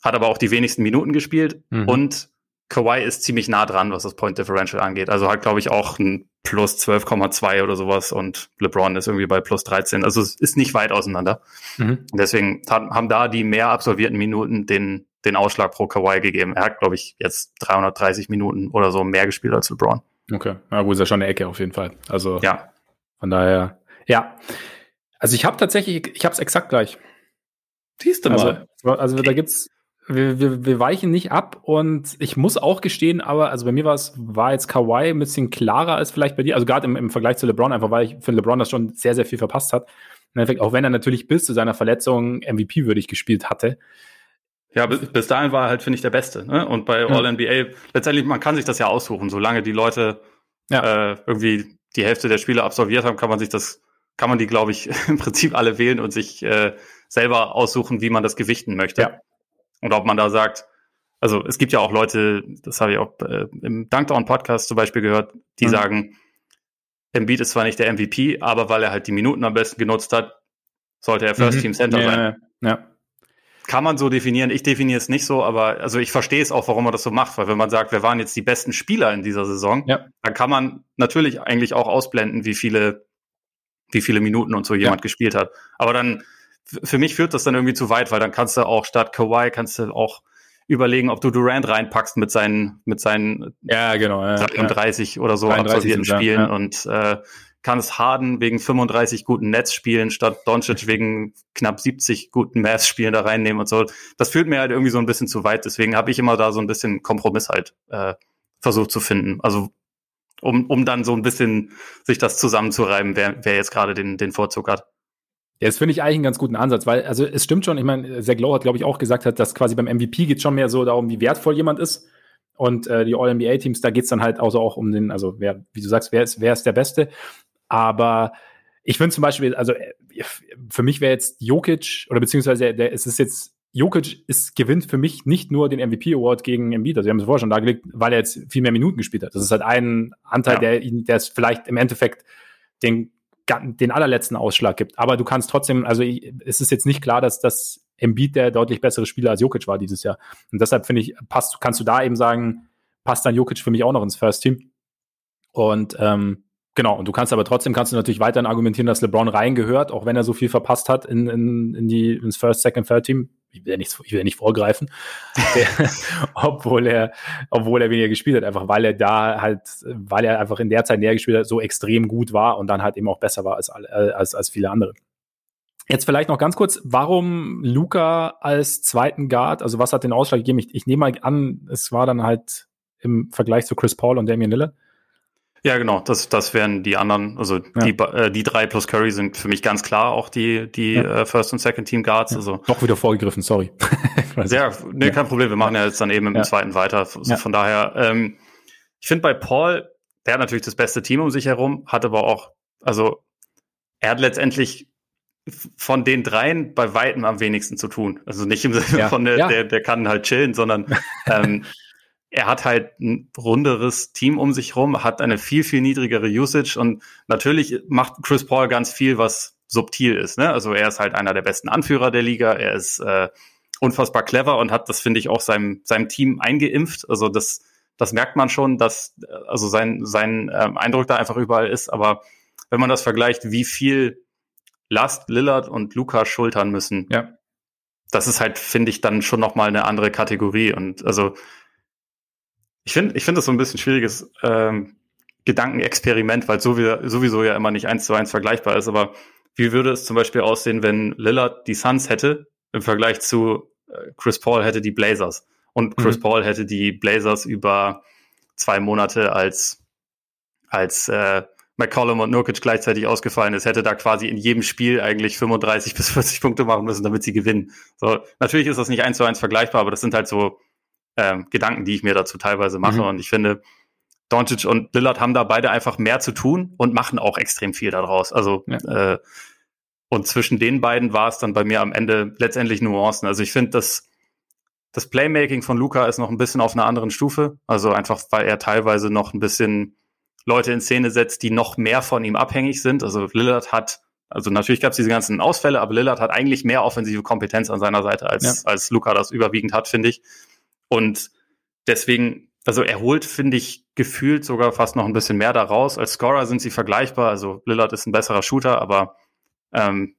hat aber auch die wenigsten Minuten gespielt mhm. und Kawhi ist ziemlich nah dran, was das Point Differential angeht. Also hat, glaube ich, auch ein plus 12,2 oder sowas und LeBron ist irgendwie bei plus 13. Also es ist nicht weit auseinander. Mhm. Deswegen haben da die mehr absolvierten Minuten den, den Ausschlag pro Kawhi gegeben. Er hat, glaube ich, jetzt 330 Minuten oder so mehr gespielt als LeBron. Okay, na gut, ist ja schon eine Ecke auf jeden Fall. Also ja. von daher, ja. Also ich habe tatsächlich, ich habe es exakt gleich. Siehst du mal. Also, also da gibt's wir, wir, wir weichen nicht ab und ich muss auch gestehen, aber also bei mir war es, war jetzt Kawhi ein bisschen klarer als vielleicht bei dir, also gerade im, im Vergleich zu LeBron, einfach weil ich für LeBron das schon sehr, sehr viel verpasst hat. Im Endeffekt, auch wenn er natürlich bis zu seiner Verletzung MVP-würdig gespielt hatte. Ja, bis, dahin war er halt, finde ich, der Beste. Ne? Und bei ja. All-NBA, letztendlich, man kann sich das ja aussuchen, solange die Leute ja. äh, irgendwie die Hälfte der Spiele absolviert haben, kann man sich das, kann man die, glaube ich, im Prinzip alle wählen und sich äh, selber aussuchen, wie man das gewichten möchte. Ja. Und ob man da sagt, also es gibt ja auch Leute, das habe ich auch äh, im Dunkdown-Podcast zum Beispiel gehört, die mhm. sagen, Embiid ist zwar nicht der MVP, aber weil er halt die Minuten am besten genutzt hat, sollte er First mhm. Team Center ja, sein. Ja. Kann man so definieren. Ich definiere es nicht so, aber also ich verstehe es auch, warum man das so macht, weil wenn man sagt, wir waren jetzt die besten Spieler in dieser Saison, ja. dann kann man natürlich eigentlich auch ausblenden, wie viele, wie viele Minuten und so jemand ja. gespielt hat. Aber dann für mich führt das dann irgendwie zu weit, weil dann kannst du auch statt Kawhi kannst du auch überlegen, ob du Durant reinpackst mit seinen mit seinen ja genau ja, 33 ja. oder so absolvierten Spielen ja. und äh, kannst Harden wegen 35 guten Netz spielen statt Doncic wegen knapp 70 guten Mavs Spielen da reinnehmen und so. Das führt mir halt irgendwie so ein bisschen zu weit. Deswegen habe ich immer da so ein bisschen Kompromiss halt äh, versucht zu finden. Also um, um dann so ein bisschen sich das zusammenzureiben, wer, wer jetzt gerade den, den Vorzug hat. Ja, das finde ich eigentlich einen ganz guten Ansatz, weil, also es stimmt schon, ich meine, Zach Lowe hat, glaube ich, auch gesagt, hat, dass quasi beim MVP geht schon mehr so darum, wie wertvoll jemand ist. Und äh, die All-NBA-Teams, da geht es dann halt auch, so auch um den, also wer, wie du sagst, wer ist, wer ist der Beste. Aber ich finde zum Beispiel, also äh, für mich wäre jetzt Jokic, oder beziehungsweise der, es ist jetzt, Jokic ist, gewinnt für mich nicht nur den MVP-Award gegen Embiid, also wir haben es vorher schon dargelegt, weil er jetzt viel mehr Minuten gespielt hat. Das ist halt ein Anteil, ja. der ihn, der es vielleicht im Endeffekt den den allerletzten Ausschlag gibt. Aber du kannst trotzdem, also es ist jetzt nicht klar, dass das Embiid der deutlich bessere Spieler als Jokic war dieses Jahr. Und deshalb finde ich, passt, kannst du da eben sagen, passt dann Jokic für mich auch noch ins First Team. Und ähm, genau, und du kannst aber trotzdem kannst du natürlich weiterhin argumentieren, dass LeBron reingehört, auch wenn er so viel verpasst hat in, in, in die ins First, Second, Third Team ich will ja nicht, ich will ja nicht vorgreifen, der, obwohl er, obwohl er weniger gespielt hat, einfach weil er da halt, weil er einfach in der Zeit näher gespielt hat, so extrem gut war und dann halt eben auch besser war als, als, als viele andere. Jetzt vielleicht noch ganz kurz, warum Luca als zweiten Guard, also was hat den Ausschlag gegeben? Ich, ich nehme mal an, es war dann halt im Vergleich zu Chris Paul und Damian Lillard. Ja, genau, das, das wären die anderen, also ja. die, äh, die drei plus Curry sind für mich ganz klar auch die, die ja. äh, First und Second Team Guards. Ja. Also Doch wieder vorgegriffen, sorry. ja, nee, kein Problem, wir machen ja jetzt dann eben im zweiten weiter. Also von daher, ähm, ich finde bei Paul, der hat natürlich das beste Team um sich herum, hat aber auch, also er hat letztendlich von den dreien bei weitem am wenigsten zu tun. Also nicht im Sinne von der, der, der kann halt chillen, sondern ähm, er hat halt ein runderes Team um sich rum, hat eine viel, viel niedrigere Usage und natürlich macht Chris Paul ganz viel, was subtil ist. Ne? Also er ist halt einer der besten Anführer der Liga, er ist äh, unfassbar clever und hat das, finde ich, auch seinem, seinem Team eingeimpft. Also das, das merkt man schon, dass also sein, sein ähm, Eindruck da einfach überall ist. Aber wenn man das vergleicht, wie viel Last Lillard und Luca schultern müssen, ja. das ist halt, finde ich, dann schon nochmal eine andere Kategorie. Und also ich finde, ich finde das so ein bisschen schwieriges ähm, Gedankenexperiment, weil sowieso, sowieso ja immer nicht eins zu eins vergleichbar ist. Aber wie würde es zum Beispiel aussehen, wenn Lillard die Suns hätte im Vergleich zu äh, Chris Paul hätte die Blazers und Chris mhm. Paul hätte die Blazers über zwei Monate als als äh, McCollum und Nurkic gleichzeitig ausgefallen ist, hätte da quasi in jedem Spiel eigentlich 35 bis 40 Punkte machen müssen, damit sie gewinnen. So, natürlich ist das nicht eins zu eins vergleichbar, aber das sind halt so ähm, Gedanken, die ich mir dazu teilweise mache. Mhm. Und ich finde, Doncic und Lillard haben da beide einfach mehr zu tun und machen auch extrem viel daraus. Also ja. äh, und zwischen den beiden war es dann bei mir am Ende letztendlich Nuancen. Also ich finde, dass das Playmaking von Luca ist noch ein bisschen auf einer anderen Stufe. Also einfach, weil er teilweise noch ein bisschen Leute in Szene setzt, die noch mehr von ihm abhängig sind. Also Lillard hat, also natürlich gab es diese ganzen Ausfälle, aber Lillard hat eigentlich mehr offensive Kompetenz an seiner Seite, als, ja. als Luca das überwiegend hat, finde ich. Und deswegen, also er holt, finde ich, gefühlt sogar fast noch ein bisschen mehr daraus. Als Scorer sind sie vergleichbar. Also Lillard ist ein besserer Shooter, aber ähm,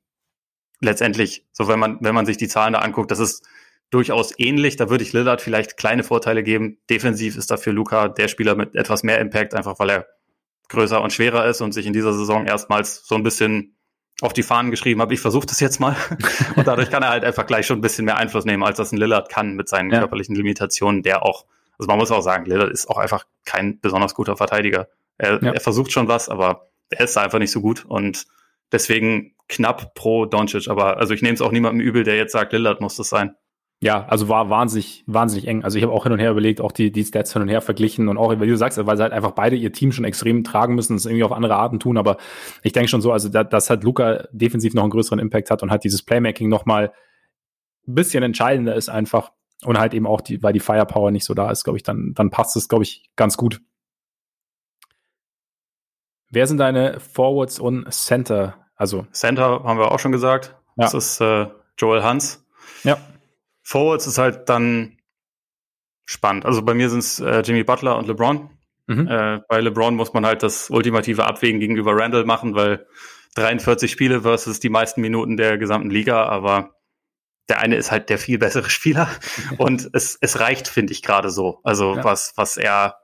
letztendlich, so wenn man, wenn man sich die Zahlen da anguckt, das ist durchaus ähnlich. Da würde ich Lillard vielleicht kleine Vorteile geben. Defensiv ist dafür Luca der Spieler mit etwas mehr Impact, einfach weil er größer und schwerer ist und sich in dieser Saison erstmals so ein bisschen auf die Fahnen geschrieben habe, ich versuche das jetzt mal. und dadurch kann er halt einfach gleich schon ein bisschen mehr Einfluss nehmen, als das ein Lillard kann mit seinen ja. körperlichen Limitationen, der auch, also man muss auch sagen, Lillard ist auch einfach kein besonders guter Verteidiger. Er, ja. er versucht schon was, aber er ist einfach nicht so gut und deswegen knapp pro Doncic. Aber also ich nehme es auch niemandem übel, der jetzt sagt, Lillard muss das sein. Ja, also war wahnsinnig, wahnsinnig eng. Also ich habe auch hin und her überlegt, auch die, die Stats hin und her verglichen und auch, wie du sagst, weil sie halt einfach beide ihr Team schon extrem tragen müssen, es irgendwie auf andere Arten tun. Aber ich denke schon so, also da, dass halt Luca defensiv noch einen größeren Impact hat und halt dieses Playmaking noch mal ein bisschen entscheidender ist einfach und halt eben auch die, weil die Firepower nicht so da ist, glaube ich, dann, dann passt es, glaube ich, ganz gut. Wer sind deine Forwards und Center? Also Center haben wir auch schon gesagt. Ja. Das ist äh, Joel Hans. Ja. Forwards ist halt dann spannend. Also bei mir sind es äh, Jimmy Butler und LeBron. Mhm. Äh, bei LeBron muss man halt das ultimative Abwägen gegenüber Randall machen, weil 43 Spiele versus die meisten Minuten der gesamten Liga, aber der eine ist halt der viel bessere Spieler und es, es reicht, finde ich, gerade so. Also ja. was, was er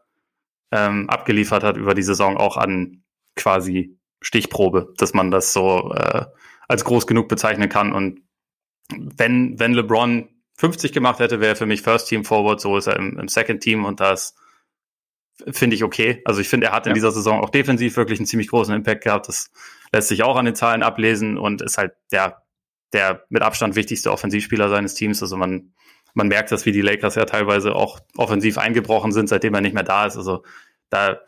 ähm, abgeliefert hat über die Saison auch an quasi Stichprobe, dass man das so äh, als groß genug bezeichnen kann. Und wenn, wenn LeBron 50 gemacht hätte, wäre für mich First Team Forward, so ist er im, im Second Team und das finde ich okay. Also ich finde, er hat in ja. dieser Saison auch defensiv wirklich einen ziemlich großen Impact gehabt. Das lässt sich auch an den Zahlen ablesen und ist halt der, der mit Abstand wichtigste Offensivspieler seines Teams. Also man, man merkt das, wie die Lakers ja teilweise auch offensiv eingebrochen sind, seitdem er nicht mehr da ist. Also da,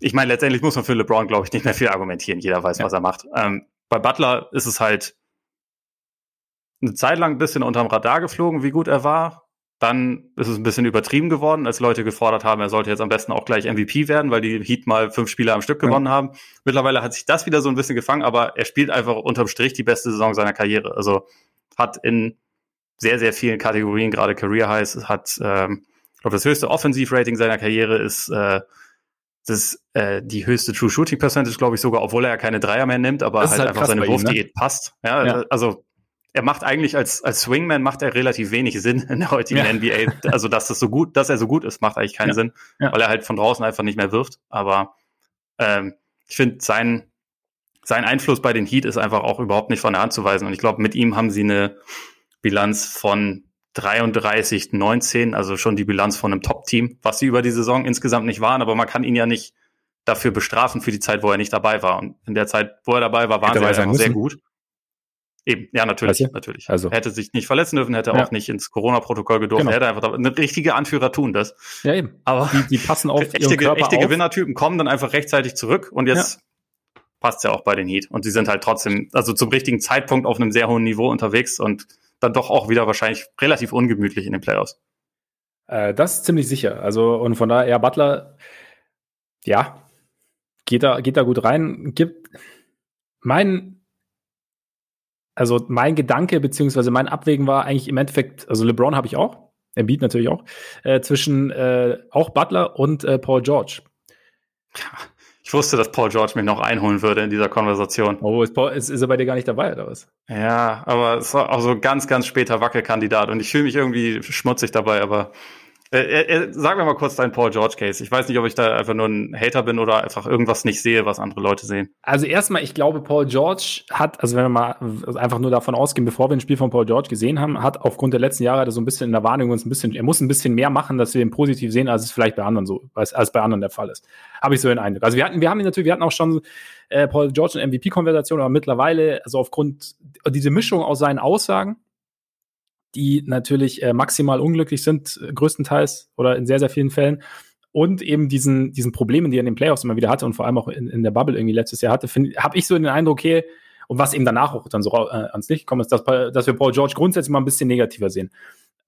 ich meine, letztendlich muss man für LeBron, glaube ich, nicht mehr viel argumentieren. Jeder weiß, ja. was er macht. Ähm, bei Butler ist es halt eine Zeit lang ein bisschen unterm Radar geflogen, wie gut er war. Dann ist es ein bisschen übertrieben geworden, als Leute gefordert haben, er sollte jetzt am besten auch gleich MVP werden, weil die Heat mal fünf Spiele am Stück gewonnen ja. haben. Mittlerweile hat sich das wieder so ein bisschen gefangen, aber er spielt einfach unterm Strich die beste Saison seiner Karriere. Also hat in sehr, sehr vielen Kategorien, gerade Career Highs, hat, ähm, ich glaube, das höchste Offensivrating seiner Karriere ist äh, das äh, die höchste True Shooting Percentage, glaube ich sogar, obwohl er ja keine Dreier mehr nimmt, aber halt, halt einfach seine Wurfdiät ne? passt. Ja, ja, also er macht eigentlich als, als Swingman macht er relativ wenig Sinn in der heutigen ja. NBA. Also, dass das so gut, dass er so gut ist, macht eigentlich keinen ja. Sinn, ja. weil er halt von draußen einfach nicht mehr wirft. Aber ähm, ich finde, sein, sein Einfluss bei den Heat ist einfach auch überhaupt nicht von der Hand zu weisen. Und ich glaube, mit ihm haben sie eine Bilanz von 33, 19, also schon die Bilanz von einem Top-Team, was sie über die Saison insgesamt nicht waren, aber man kann ihn ja nicht dafür bestrafen für die Zeit, wo er nicht dabei war. Und in der Zeit, wo er dabei war, waren sie einfach sehr gut. Eben, ja, natürlich, weißt du? natürlich. Also. Er hätte sich nicht verletzen dürfen, hätte ja. auch nicht ins Corona-Protokoll gedurft, genau. er hätte einfach, eine richtige Anführer tun das. Ja, eben. Aber die, die passen auf echte, Körper echte auf. Gewinnertypen kommen dann einfach rechtzeitig zurück und jetzt ja. passt ja auch bei den Heat. Und sie sind halt trotzdem, also zum richtigen Zeitpunkt auf einem sehr hohen Niveau unterwegs und dann doch auch wieder wahrscheinlich relativ ungemütlich in den Playoffs. Äh, das ist ziemlich sicher. Also, und von daher, ja, Butler, ja, geht da, geht da gut rein, gibt, mein, also mein Gedanke beziehungsweise mein Abwägen war eigentlich im Endeffekt, also LeBron habe ich auch, Embiid natürlich auch, äh, zwischen äh, auch Butler und äh, Paul George. Ich wusste, dass Paul George mich noch einholen würde in dieser Konversation. Oh, ist, Paul, ist, ist er bei dir gar nicht dabei, oder was? Ja, aber es war auch so ganz, ganz später Wackelkandidat und ich fühle mich irgendwie schmutzig dabei, aber Äh, äh, sag mir mal kurz deinen Paul George Case. Ich weiß nicht, ob ich da einfach nur ein Hater bin oder einfach irgendwas nicht sehe, was andere Leute sehen. Also erstmal, ich glaube, Paul George hat, also wenn wir mal einfach nur davon ausgehen, bevor wir ein Spiel von Paul George gesehen haben, hat aufgrund der letzten Jahre so ein bisschen in der Wahrnehmung uns ein bisschen, er muss ein bisschen mehr machen, dass wir ihn positiv sehen, als es vielleicht bei anderen so, als, als bei anderen der Fall ist. Habe ich so den Eindruck. Also wir hatten, wir haben ihn natürlich, wir hatten auch schon äh, Paul George eine MVP-Konversation, aber mittlerweile, also aufgrund diese Mischung aus seinen Aussagen, die natürlich äh, maximal unglücklich sind, äh, größtenteils oder in sehr, sehr vielen Fällen. Und eben diesen, diesen Problemen, die er in den Playoffs immer wieder hatte und vor allem auch in, in der Bubble irgendwie letztes Jahr hatte, habe ich so den Eindruck, okay, und was eben danach auch dann so äh, ans Licht gekommen ist, dass, dass wir Paul George grundsätzlich mal ein bisschen negativer sehen.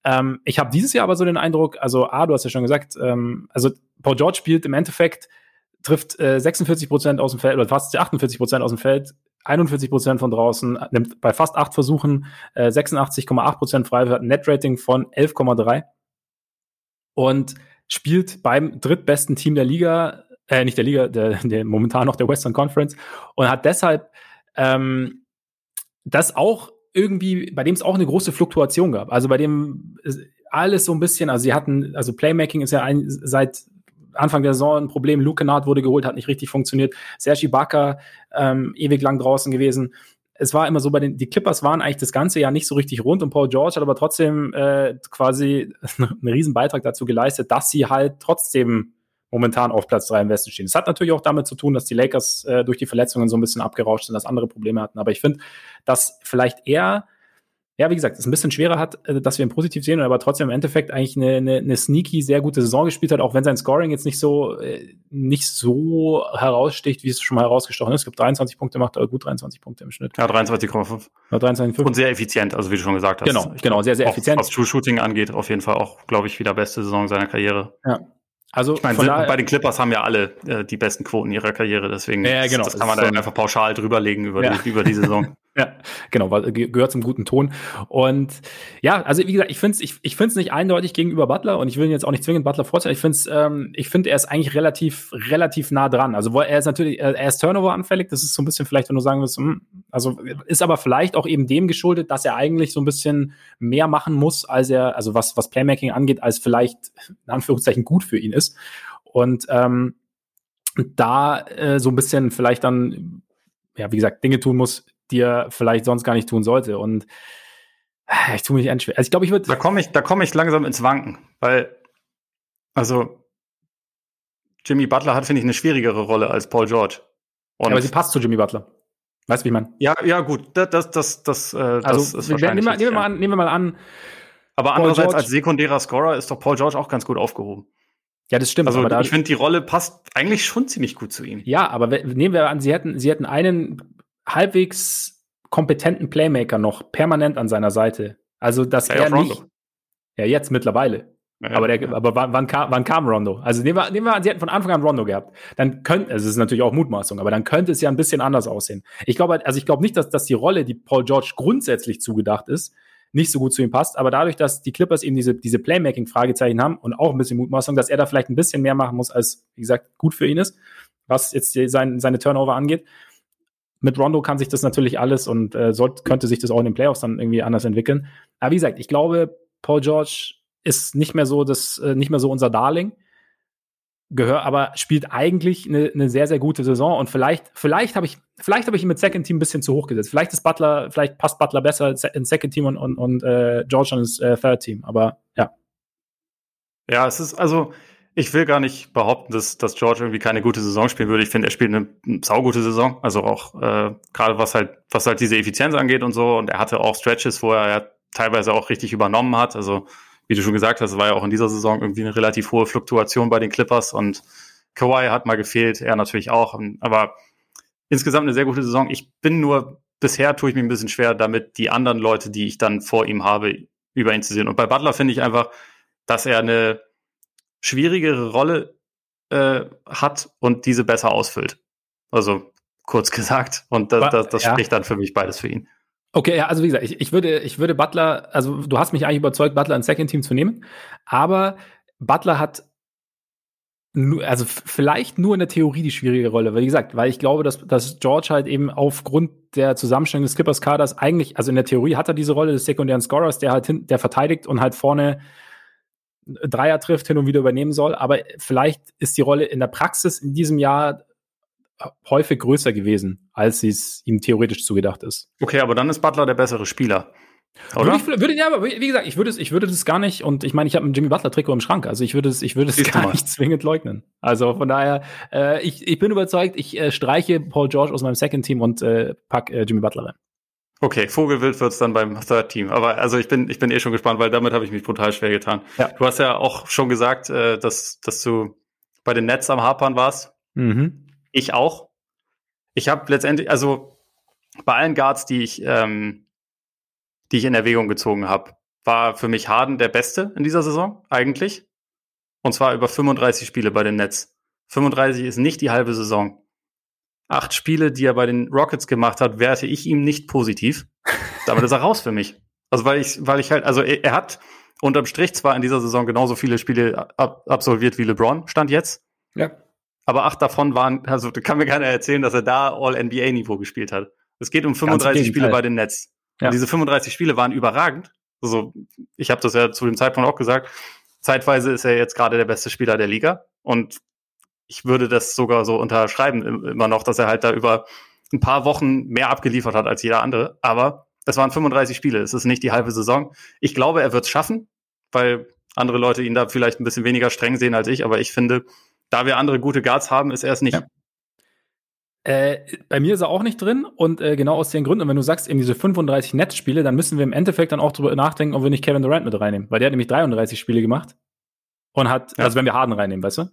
Ähm, ich habe dieses Jahr aber so den Eindruck, also A, du hast ja schon gesagt, ähm, also Paul George spielt im Endeffekt, trifft äh, 46 Prozent aus dem Feld oder fast 48 Prozent aus dem Feld, 41 Prozent von draußen, nimmt bei fast acht Versuchen äh, 86,8 Prozent frei, hat ein Netrating von 11,3% und spielt beim drittbesten Team der Liga, äh, nicht der Liga, der, der momentan noch der Western Conference und hat deshalb ähm, das auch irgendwie, bei dem es auch eine große Fluktuation gab. Also bei dem alles so ein bisschen, also sie hatten, also Playmaking ist ja ein, seit Anfang der Saison ein Problem. Luke Kennard wurde geholt, hat nicht richtig funktioniert. Sergi Bakker ähm, ewig lang draußen gewesen. Es war immer so, bei den die Clippers waren eigentlich das ganze Jahr nicht so richtig rund und Paul George hat aber trotzdem äh, quasi einen riesen Beitrag dazu geleistet, dass sie halt trotzdem momentan auf Platz drei im Westen stehen. Das hat natürlich auch damit zu tun, dass die Lakers äh, durch die Verletzungen so ein bisschen abgerauscht sind, dass andere Probleme hatten. Aber ich finde, dass vielleicht eher ja, wie gesagt, es ein bisschen schwerer hat, äh, dass wir ihn positiv sehen, aber trotzdem im Endeffekt eigentlich eine, eine, eine sneaky, sehr gute Saison gespielt hat, auch wenn sein Scoring jetzt nicht so, äh, nicht so heraussticht, wie es schon mal herausgestochen ist. Es gibt 23 Punkte, macht er gut 23 Punkte im Schnitt. Ja, 23,5. Ja, 23,5. Und sehr effizient, also wie du schon gesagt hast. Genau, genau, sehr, sehr effizient. Was True Shooting angeht, auf jeden Fall auch, glaube ich, wieder beste Saison seiner Karriere. Ja, also ich meine, bei den Clippers haben ja alle äh, die besten Quoten ihrer Karriere, deswegen ja, genau. das, das kann man da so einfach pauschal drüberlegen über, ja. die, über die Saison. Ja, genau, weil, gehört zum guten Ton. Und ja, also wie gesagt, ich finde es ich, ich find's nicht eindeutig gegenüber Butler und ich will ihn jetzt auch nicht zwingend Butler vorzeigen. Ich finde ähm, ich finde, er ist eigentlich relativ, relativ nah dran. Also er ist natürlich, er ist Turnover-anfällig, das ist so ein bisschen vielleicht, wenn du sagen willst, hm, also ist aber vielleicht auch eben dem geschuldet, dass er eigentlich so ein bisschen mehr machen muss, als er, also was, was Playmaking angeht, als vielleicht in Anführungszeichen gut für ihn ist. Und ähm, da äh, so ein bisschen vielleicht dann, ja, wie gesagt, Dinge tun muss, die er vielleicht sonst gar nicht tun sollte. Und äh, ich tue mich schwer. Also ich glaube, ich würde. Da komme ich, da komme ich langsam ins Wanken, weil, also Jimmy Butler hat, finde ich, eine schwierigere Rolle als Paul George. Ja, aber sie passt zu Jimmy Butler. Weißt du, wie ich meine? Ja, ja, gut. Das, das, das, das, äh, also, das ist wahrscheinlich. Nehmen wir, nehmen, wir mal an, nehmen wir mal an. Aber Paul andererseits George, als sekundärer Scorer ist doch Paul George auch ganz gut aufgehoben. Ja, das stimmt. Also aber da, ich finde, die Rolle passt eigentlich schon ziemlich gut zu ihm. Ja, aber nehmen wir an, sie hätten, sie hätten einen halbwegs kompetenten Playmaker noch permanent an seiner Seite. Also, dass ja, er nicht. Ja, jetzt mittlerweile. Ja, aber der, aber wann, wann, kam, wann kam Rondo? Also nehmen wir, nehmen wir an, sie hätten von Anfang an Rondo gehabt. Dann könnte, also es ist natürlich auch Mutmaßung, aber dann könnte es ja ein bisschen anders aussehen. Ich glaube, also ich glaube nicht, dass, dass die Rolle, die Paul George grundsätzlich zugedacht ist, nicht so gut zu ihm passt. Aber dadurch, dass die Clippers eben diese, diese Playmaking-Fragezeichen haben und auch ein bisschen Mutmaßung, dass er da vielleicht ein bisschen mehr machen muss, als, wie gesagt, gut für ihn ist, was jetzt sein, seine Turnover angeht. Mit Rondo kann sich das natürlich alles und äh, sollte, könnte sich das auch in den Playoffs dann irgendwie anders entwickeln. Aber wie gesagt, ich glaube, Paul George ist nicht mehr so das, äh, nicht mehr so unser Darling gehört, aber spielt eigentlich eine, eine sehr, sehr gute Saison. Und vielleicht, vielleicht habe ich, vielleicht habe ich ihn mit Second Team ein bisschen zu hoch gesetzt. Vielleicht ist Butler, vielleicht passt Butler besser ins Second Team und, und, und äh, George ins äh, Third Team. Aber ja. Ja, es ist also, ich will gar nicht behaupten, dass, dass George irgendwie keine gute Saison spielen würde. Ich finde, er spielt eine, saugute Saison. Also auch äh, gerade was halt, was halt diese Effizienz angeht und so. Und er hatte auch Stretches, wo er ja teilweise auch richtig übernommen hat. Also wie du schon gesagt hast, war ja auch in dieser Saison irgendwie eine relativ hohe Fluktuation bei den Clippers und Kawhi hat mal gefehlt, er natürlich auch. Aber insgesamt eine sehr gute Saison. Ich bin nur, bisher tue ich mir ein bisschen schwer damit, die anderen Leute, die ich dann vor ihm habe, über ihn zu sehen. Und bei Butler finde ich einfach, dass er eine schwierigere Rolle äh, hat und diese besser ausfüllt. Also kurz gesagt. Und das, das, das ja. spricht dann für mich beides für ihn. Okay, ja, also wie gesagt, ich, ich, würde, ich würde Butler, also du hast mich eigentlich überzeugt, Butler ins Second Team zu nehmen, aber Butler hat also vielleicht nur in der Theorie die schwierige Rolle, weil wie gesagt, weil ich glaube, dass, dass George halt eben aufgrund der Zusammenstellung des Skippers-Kaders eigentlich, also in der Theorie hat er diese Rolle des sekundären Scorers, der halt hin, der verteidigt und halt vorne Dreier trifft, hin und wieder übernehmen soll. Aber vielleicht ist die Rolle in der Praxis in diesem Jahr häufig größer gewesen, als es ihm theoretisch zugedacht ist. Okay, aber dann ist Butler der bessere Spieler. Oder? Würde ich, würde, ja, aber wie gesagt, ich würde es, ich würde das gar nicht, und ich meine, ich habe ein Jimmy Butler Trikot im Schrank, also ich würde es, ich würde es gar nicht zwingend leugnen. Also von daher, äh, ich, ich bin überzeugt, ich äh, streiche Paul George aus meinem Second Team und äh, pack äh, Jimmy Butler rein. Okay, Vogelwild wird's dann beim Third Team. Aber also ich bin, ich bin eh schon gespannt, weil damit habe ich mich brutal schwer getan. Ja. Du hast ja auch schon gesagt, äh, dass, dass du bei den Nets am Hapern warst. Mhm. Ich auch. Ich habe letztendlich, also bei allen Guards, die ich, ähm, die ich in Erwägung gezogen habe, war für mich Harden der Beste in dieser Saison, eigentlich. Und zwar über 35 Spiele bei den Nets. 35 ist nicht die halbe Saison. Acht Spiele, die er bei den Rockets gemacht hat, werte ich ihm nicht positiv. Damit ist er raus für mich. Also weil ich, weil ich halt, also er, er hat unterm Strich zwar in dieser Saison genauso viele Spiele ab, absolviert wie LeBron, stand jetzt. Ja. Aber acht davon waren, also kann mir keiner erzählen, dass er da All-NBA-Niveau gespielt hat. Es geht um 35 Spiele bei den Nets. Ja. Und diese 35 Spiele waren überragend. Also ich habe das ja zu dem Zeitpunkt auch gesagt. Zeitweise ist er jetzt gerade der beste Spieler der Liga. Und ich würde das sogar so unterschreiben, immer noch, dass er halt da über ein paar Wochen mehr abgeliefert hat als jeder andere. Aber es waren 35 Spiele, es ist nicht die halbe Saison. Ich glaube, er wird es schaffen, weil andere Leute ihn da vielleicht ein bisschen weniger streng sehen als ich. Aber ich finde, da wir andere gute Guards haben, ist er es nicht. Ja. Äh, bei mir ist er auch nicht drin und äh, genau aus den Gründen, und wenn du sagst, eben diese 35 Netzspiele, dann müssen wir im Endeffekt dann auch drüber nachdenken, ob wir nicht Kevin Durant mit reinnehmen, weil der hat nämlich 33 Spiele gemacht und hat, ja. also wenn wir Harden reinnehmen, weißt du?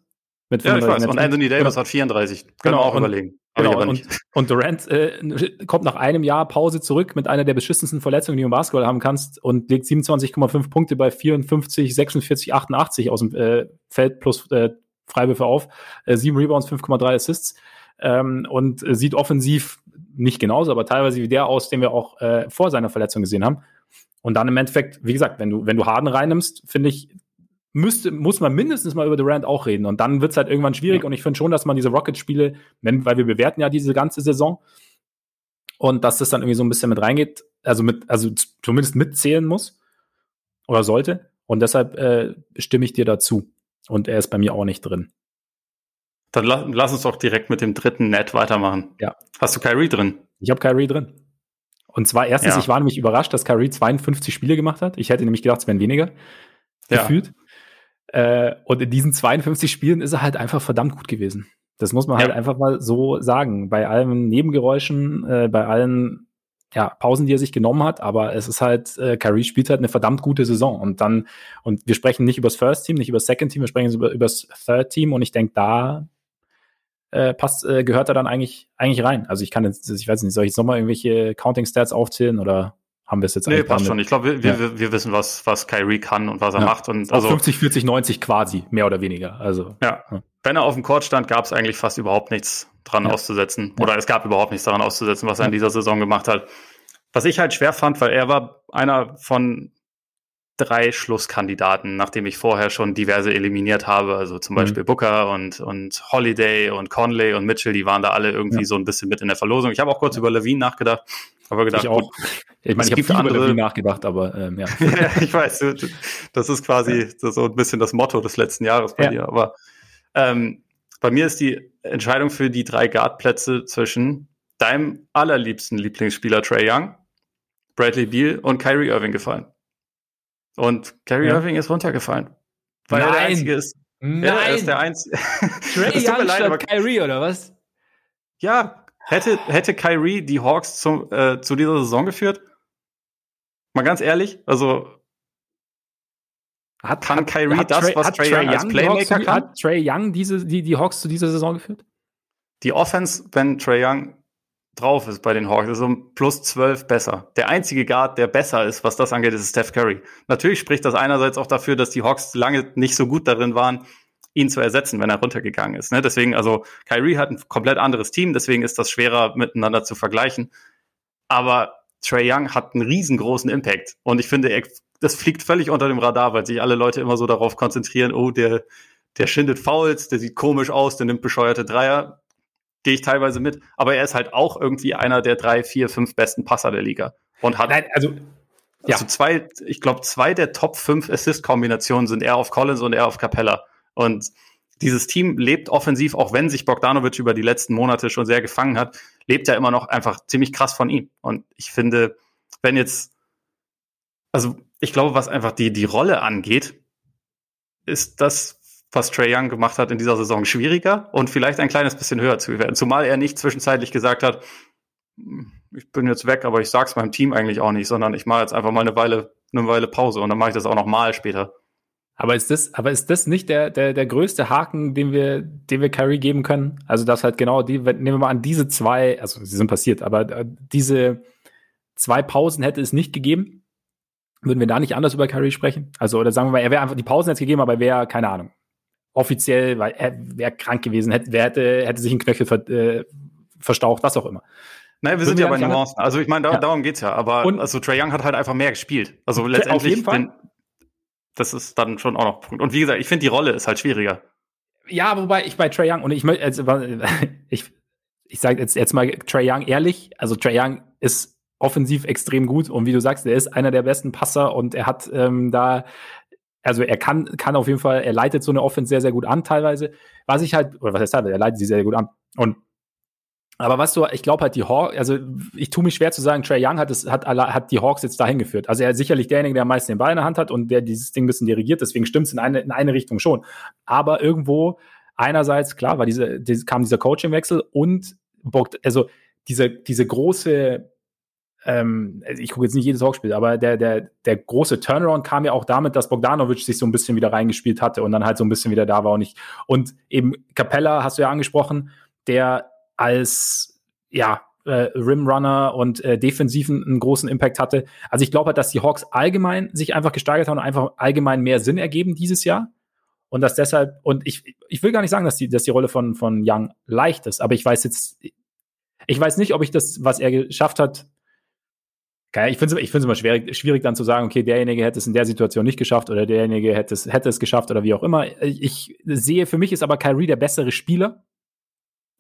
Mit ja, ich weiß. Und Anthony Davis hat 34. Können genau, wir auch und, überlegen. Genau, und, und Durant äh, kommt nach einem Jahr Pause zurück mit einer der beschissensten Verletzungen, die du im Basketball haben kannst und legt 27,5 Punkte bei 54, 46, 88 aus dem äh, Feld plus äh, Freiwürfe auf, äh, 7 Rebounds, 5,3 Assists ähm, und sieht offensiv nicht genauso, aber teilweise wie der aus, den wir auch äh, vor seiner Verletzung gesehen haben. Und dann im Endeffekt, wie gesagt, wenn du, wenn du Harden reinnimmst, finde ich, müsste, muss man mindestens mal über Durant auch reden. Und dann wird es halt irgendwann schwierig. Ja. Und ich finde schon, dass man diese Rocket-Spiele, weil wir bewerten ja diese ganze Saison und dass das dann irgendwie so ein bisschen mit reingeht, also mit, also zumindest mitzählen muss oder sollte. Und deshalb äh, stimme ich dir dazu. Und er ist bei mir auch nicht drin. Dann la lass uns doch direkt mit dem dritten Net weitermachen. Ja. Hast du Kyrie drin? Ich habe Kyrie drin. Und zwar erstens, ja. ich war nämlich überrascht, dass Kyrie 52 Spiele gemacht hat. Ich hätte nämlich gedacht, es wären weniger. Ja. Gefühlt. Äh, und in diesen 52 Spielen ist er halt einfach verdammt gut gewesen. Das muss man halt ja. halt einfach mal so sagen. Bei allen Nebengeräuschen, äh, bei allen ja, Pausen, die er sich genommen hat, aber es ist halt, äh, Kyrie spielt halt eine verdammt gute Saison und dann, und wir sprechen nicht über das First Team, nicht über das Second Team, wir sprechen über, über das Third Team und ich denke, da äh, passt, äh, gehört er dann eigentlich, eigentlich rein. Also ich kann jetzt, ich weiß nicht, soll ich nochmal irgendwelche Counting Stats aufzählen oder haben wir es jetzt Nee, passt schon. Ich glaube, wir, ja. wir, wir, wissen, was, was Kyrie kann und was er ja. macht. Und also 50, 40, 90 quasi, mehr oder weniger. Also ja. ja. Wenn er auf dem Court stand, gab es eigentlich fast überhaupt nichts dran auszusetzen. Oder es gab überhaupt nichts daran auszusetzen, was er in dieser Saison gemacht hat. Was ich halt schwer fand, weil er war einer von drei Schlusskandidaten, nachdem ich vorher schon diverse eliminiert habe, also zum mhm. Beispiel Booker und, und Holiday und Conley und Mitchell, die waren da alle irgendwie so ein bisschen mit in der Verlosung. Ich habe auch kurz über Levine nachgedacht, aber gedacht, ich auch. Ich meine, ich habe viel andere, Levine nachgedacht, aber ähm, ja. ja. Ich weiß, das ist quasi so ein bisschen das Motto des letzten Jahres bei dir, aber ähm, bei mir ist die Entscheidung für die drei Guard-Plätze zwischen deinem allerliebsten Lieblingsspieler Trey Young, Bradley Beal und Kyrie Irving gefallen. Und Kyrie ja. Irving ist runtergefallen. Weil Nein. er der Einzige ist. Nein. Ja, er ist der Einzige. Trey Young leid, Kyrie, oder was? Ja, hätte, hätte Kyrie die Hawks zum, äh, zu dieser Saison geführt? Mal ganz ehrlich, also hat, kann hat, Kyrie hat das, was Trey, Young als Playmaker die kann? Hat Trey Young diese, die, die Hawks zu dieser Saison geführt? Die Offense, wenn Trey Young drauf ist bei den Hawks. ist um plus 12 besser. Der einzige Guard, der besser ist, was das angeht, ist Steph Curry. Natürlich spricht das einerseits auch dafür, dass die Hawks lange nicht so gut darin waren, ihn zu ersetzen, wenn er runtergegangen ist. Ne? Deswegen, also Kyrie hat ein komplett anderes Team, deswegen ist das schwerer miteinander zu vergleichen. Aber Trey Young hat einen riesengroßen Impact. Und ich finde, er, das fliegt völlig unter dem Radar, weil sich alle Leute immer so darauf konzentrieren, oh, der, der schindet Fouls, der sieht komisch aus, der nimmt bescheuerte Dreier gehe ich teilweise mit. Aber er ist halt auch irgendwie einer der drei, vier, fünf besten Passer der Liga. Und hat. Nein, also Also ja. zwei, ich glaube, zwei der Top 5 Assist-Kombinationen sind eher auf Collins und eher auf Capella. Und dieses Team lebt offensiv, auch wenn sich Bogdanovic über die letzten Monate schon sehr gefangen hat, lebt ja immer noch einfach ziemlich krass von ihm. Und ich finde, wenn jetzt, also ich glaube, was einfach die, die Rolle angeht, ist das, was Trey Young gemacht hat in dieser Saison, schwieriger und vielleicht ein kleines bisschen höher zu werden. Zumal er nicht zwischenzeitlich gesagt hat, ich bin jetzt weg, aber ich sag's meinem Team eigentlich auch nicht, sondern ich mache jetzt einfach mal eine Weile, eine Weile Pause und dann mache ich das auch noch mal später. Aber ist das, aber ist das nicht der, der, der größte Haken, den wir, den wir Kyrie geben können? Also, das halt genau die, nehmen wir mal an, diese zwei, also sie sind passiert, aber äh, diese zwei Pausen hätte es nicht gegeben. Würden wir da nicht anders über Kyrie sprechen? Also, oder sagen wir mal, er wäre einfach die Pausen jetzt gegeben, aber er wäre, keine Ahnung, offiziell, weil er wäre krank gewesen, hätte, hätte, hätte sich ein Knöchel ver, äh, verstaucht, was auch immer. Nein, wir sind ja bei Nuancen. Also ich meine, da, ja. darum geht's ja. Aber und, also Trey Young hat halt einfach mehr gespielt. Also letztendlich, auf jeden Fall. Den, das ist dann schon auch noch Punkt. Und wie gesagt, ich finde die Rolle ist halt schwieriger. Ja, wobei ich bei Trey Young und ich möchte, also, ich, ich sage jetzt, jetzt mal Trey Young ehrlich, also Trey Young ist offensiv extrem gut und wie du sagst, er ist einer der besten Passer und er hat ähm, da, also er kann, kann auf jeden Fall, er leitet so eine Offense sehr, sehr gut an teilweise. Was ich halt, oder was heißt teilweise, er leitet sie sehr, sehr gut an. Und aber was du, ich glaube halt die Hawks, also ich tue mich schwer zu sagen, Trey Young hat es, hat, hat die Hawks jetzt dahin geführt. Also er ist sicherlich derjenige, der am meisten den Ball in der Hand hat und der dieses Ding ein bisschen dirigiert, deswegen stimmt es in eine, in eine Richtung schon. Aber irgendwo, einerseits, klar, war diese, diese kam dieser Coachingwechsel und also diese, diese große, ähm, ich gucke jetzt nicht jedes Hawkspiel, aber der, der, der große Turnaround kam ja auch damit, dass Bogdanovic sich so ein bisschen wieder reingespielt hatte und dann halt so ein bisschen wieder da war und ich, und eben Capella hast du ja angesprochen, der als ja, äh, Rimrunner und äh, defensiven einen großen Impact hatte. Also ich glaube halt, dass die Hawks allgemein sich einfach gesteigert haben und einfach allgemein mehr Sinn ergeben dieses Jahr. Und dass deshalb, und ich, ich will gar nicht sagen, dass die, dass die Rolle von, von Young leicht ist, aber ich weiß jetzt, ich weiß nicht, ob ich das, was er geschafft hat, ich finde es ich immer schwierig, schwierig dann zu sagen, okay, derjenige hätte es in der Situation nicht geschafft oder derjenige hätte es, hätte es geschafft oder wie auch immer. Ich sehe, für mich ist aber Kyrie der bessere Spieler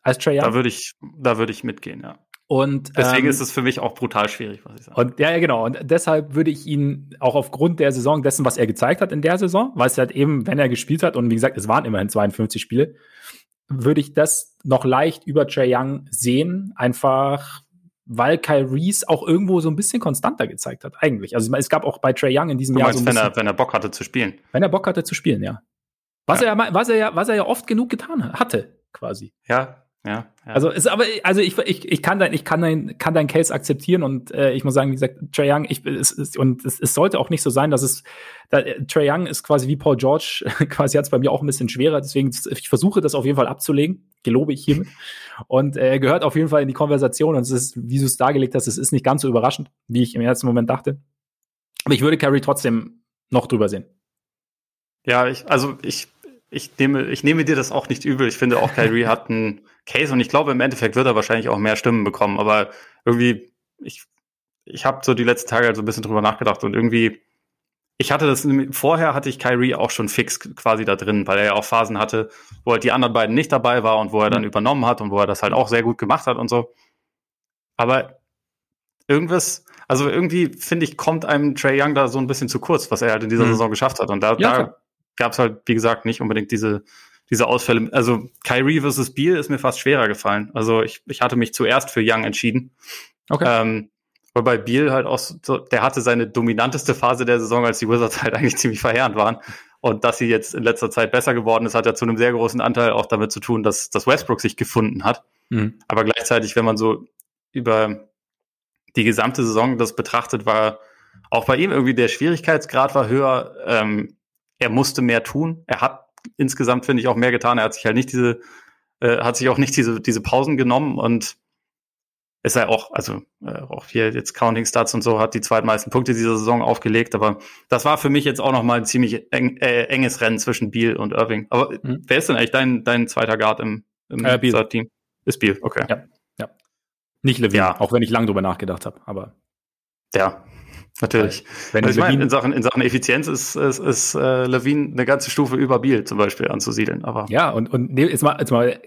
als Trey Young. Da würde ich, da würde ich mitgehen, ja. Und deswegen ähm, ist es für mich auch brutal schwierig, was ich sage. Und ja, ja, genau. Und deshalb würde ich ihn auch aufgrund der Saison dessen, was er gezeigt hat in der Saison, weil es halt eben, wenn er gespielt hat und wie gesagt, es waren immerhin 52 Spiele, würde ich das noch leicht über Trey Young sehen, einfach weil Kyle Reese auch irgendwo so ein bisschen konstanter gezeigt hat, eigentlich. Also es gab auch bei Trey Young in diesem meinst, Jahr so ein wenn er, wenn er Bock hatte zu spielen. Wenn er Bock hatte zu spielen, ja. Was ja. er was er ja, was er ja oft genug getan hatte, quasi. Ja, ja, ja. Also ist aber also ich, ich, ich kann dein ich kann dein kann dein Case akzeptieren und äh, ich muss sagen wie gesagt Trey Young ich es, es, und es, es sollte auch nicht so sein dass es da, Trey Young ist quasi wie Paul George quasi hat es bei mir auch ein bisschen schwerer deswegen ich versuche das auf jeden Fall abzulegen gelobe ich hiermit und äh, gehört auf jeden Fall in die Konversation und es ist wie du es dargelegt hast es ist nicht ganz so überraschend wie ich im ersten Moment dachte aber ich würde Carrie trotzdem noch drüber sehen ja ich also ich ich nehme, ich nehme dir das auch nicht übel. Ich finde auch Kyrie hat einen Case und ich glaube, im Endeffekt wird er wahrscheinlich auch mehr Stimmen bekommen. Aber irgendwie, ich, ich habe so die letzten Tage halt so ein bisschen drüber nachgedacht und irgendwie, ich hatte das, vorher hatte ich Kyrie auch schon fix quasi da drin, weil er ja auch Phasen hatte, wo halt die anderen beiden nicht dabei war und wo er dann mhm. übernommen hat und wo er das halt auch sehr gut gemacht hat und so. Aber irgendwas, also irgendwie finde ich, kommt einem Trey Young da so ein bisschen zu kurz, was er halt in dieser mhm. Saison geschafft hat. Und da, ja, da gab es halt, wie gesagt, nicht unbedingt diese, diese Ausfälle. Also Kyrie versus Beal ist mir fast schwerer gefallen. Also ich, ich hatte mich zuerst für Young entschieden. Okay. Ähm, wobei Beal halt auch so, der hatte seine dominanteste Phase der Saison, als die Wizards halt eigentlich ziemlich verheerend waren. Und dass sie jetzt in letzter Zeit besser geworden ist, hat ja zu einem sehr großen Anteil auch damit zu tun, dass, dass Westbrook sich gefunden hat. Mhm. Aber gleichzeitig, wenn man so über die gesamte Saison das betrachtet, war auch bei ihm irgendwie der Schwierigkeitsgrad war höher. Ähm, er musste mehr tun. Er hat insgesamt, finde ich, auch mehr getan. Er hat sich halt nicht diese, äh, hat sich auch nicht diese, diese Pausen genommen und ist er auch, also äh, auch hier jetzt Counting Stats und so, hat die zweitmeisten Punkte dieser Saison aufgelegt. Aber das war für mich jetzt auch nochmal ein ziemlich eng, äh, enges Rennen zwischen Beal und Irving. Aber mhm. wer ist denn eigentlich dein, dein zweiter Guard im, im äh, Team? Ist Beal, okay. Ja, ja. Nicht Levine, ja. auch wenn ich lang drüber nachgedacht habe, aber. Ja, Natürlich. Wenn also ich meine, in Sachen, in Sachen Effizienz ist, ist, ist äh, Levine eine ganze Stufe über Biel zum Beispiel anzusiedeln. Aber ja, und, und jetzt, mal, jetzt mal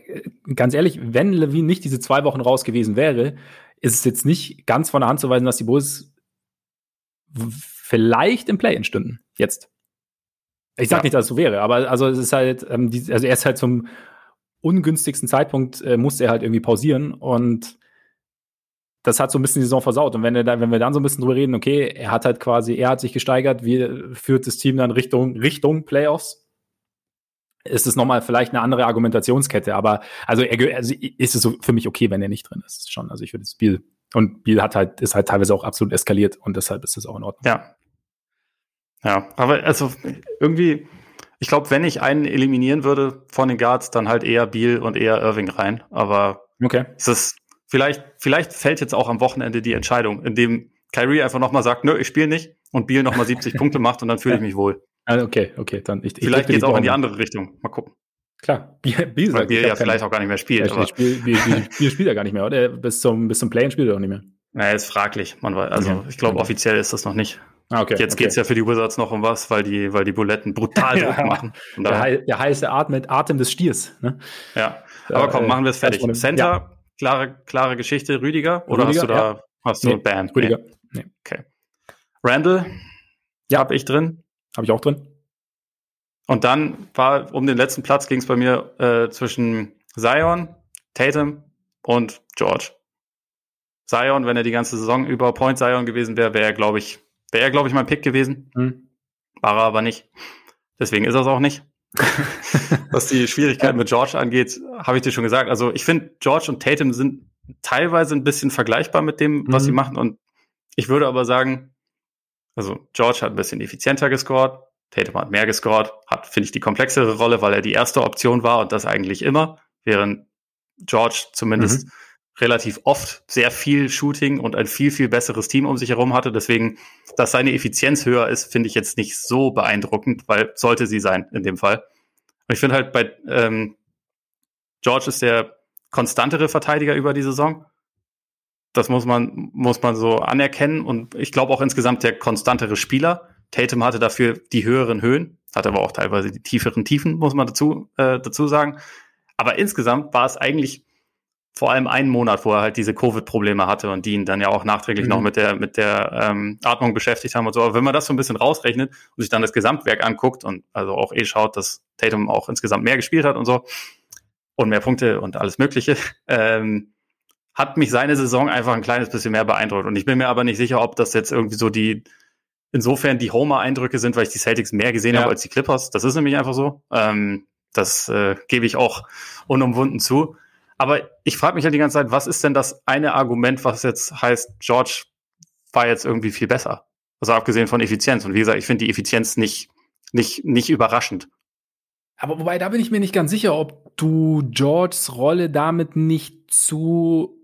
ganz ehrlich, wenn Levine nicht diese zwei Wochen raus gewesen wäre, ist es jetzt nicht ganz von der Hand zu weisen, dass die Bulls vielleicht im Play-in stünden. Jetzt. Ich sag ja. nicht, dass es so wäre, aber also es ist halt, ähm, die, also er ist halt zum ungünstigsten Zeitpunkt äh, musste er halt irgendwie pausieren und das hat so ein bisschen die Saison versaut. Und wenn, er da, wenn wir dann so ein bisschen drüber reden, okay, er hat halt quasi, er hat sich gesteigert, wie führt das Team dann Richtung, Richtung Playoffs? Ist es nochmal vielleicht eine andere Argumentationskette, aber also, er, also ist es so für mich okay, wenn er nicht drin ist. Schon. Also ich würde das Spiel und Biel hat halt, ist halt teilweise auch absolut eskaliert und deshalb ist das auch in Ordnung. Ja. Ja, aber also irgendwie, ich glaube, wenn ich einen eliminieren würde von den Guards, dann halt eher Biel und eher Irving rein. Aber okay. es ist vielleicht, vielleicht fällt jetzt auch am Wochenende die Entscheidung, indem Kyrie einfach nochmal sagt, nö, ich spiele nicht und Biel nochmal 70 Punkte macht und dann fühle ich mich wohl. Also okay, okay, dann ich, Vielleicht geht es auch in die andere Richtung. Mal gucken. Klar, Biel, Biel, sagt, Biel ja vielleicht auch gar nicht mehr spielt. Spiel, Biel, Biel, Biel spielt ja gar nicht mehr, oder? Bis zum, bis zum Play spielt er auch nicht mehr. Naja, ist fraglich. Man weiß, also okay. ich glaube, offiziell ist das noch nicht. Ah, okay, Jetzt okay. geht's ja für die Wizards noch um was, weil die, weil die Buletten brutal Druck ja, machen. Der, der, heiße Atem, Atem des Stiers. Ne? Ja, aber komm, machen wir es fertig. Center, ja. Klare, klare Geschichte, Rüdiger? Oder Rüdiger, hast du da, ja. hast du nee, Bam? Rüdiger. Nee. Okay. Randall, ja. habe ich drin. Habe ich auch drin. Und dann war um den letzten Platz ging es bei mir äh, zwischen Zion, Tatum und George. Zion, wenn er die ganze Saison über Point Zion gewesen wäre, wäre er, glaube ich, wäre er, glaube ich, mein Pick gewesen. Hm. War er aber nicht. Deswegen ist er es auch nicht. Was die Schwierigkeiten mit George angeht, habe ich dir schon gesagt. Also ich finde, George und Tatum sind teilweise ein bisschen vergleichbar mit dem, was mhm. sie machen. Und ich würde aber sagen, also George hat ein bisschen effizienter gescored, Tatum hat mehr gescored, hat, finde ich, die komplexere Rolle, weil er die erste Option war und das eigentlich immer, während George zumindest mhm. Relativ oft sehr viel Shooting und ein viel, viel besseres Team um sich herum hatte. Deswegen, dass seine Effizienz höher ist, finde ich jetzt nicht so beeindruckend, weil sollte sie sein in dem Fall. Und ich finde halt bei ähm, George ist der konstantere Verteidiger über die Saison. Das muss man, muss man so anerkennen. Und ich glaube auch insgesamt der konstantere Spieler. Tatum hatte dafür die höheren Höhen, hat aber auch teilweise die tieferen Tiefen, muss man dazu, äh, dazu sagen. Aber insgesamt war es eigentlich vor allem einen Monat, wo er halt diese Covid-Probleme hatte und die ihn dann ja auch nachträglich mhm. noch mit der, mit der ähm, Atmung beschäftigt haben und so. Aber wenn man das so ein bisschen rausrechnet und sich dann das Gesamtwerk anguckt und also auch eh schaut, dass Tatum auch insgesamt mehr gespielt hat und so und mehr Punkte und alles Mögliche, ähm, hat mich seine Saison einfach ein kleines bisschen mehr beeindruckt. Und ich bin mir aber nicht sicher, ob das jetzt irgendwie so die, insofern die Homer-Eindrücke sind, weil ich die Celtics mehr gesehen ja. habe als die Clippers. Das ist nämlich einfach so. Ähm, das äh, gebe ich auch unumwunden zu. Aber ich frage mich halt die ganze Zeit, was ist denn das eine Argument, was jetzt heißt, George war jetzt irgendwie viel besser? Also abgesehen von Effizienz. Und wie gesagt, ich finde die Effizienz nicht, nicht, nicht überraschend. Aber wobei, da bin ich mir nicht ganz sicher, ob du Georges Rolle damit nicht zu,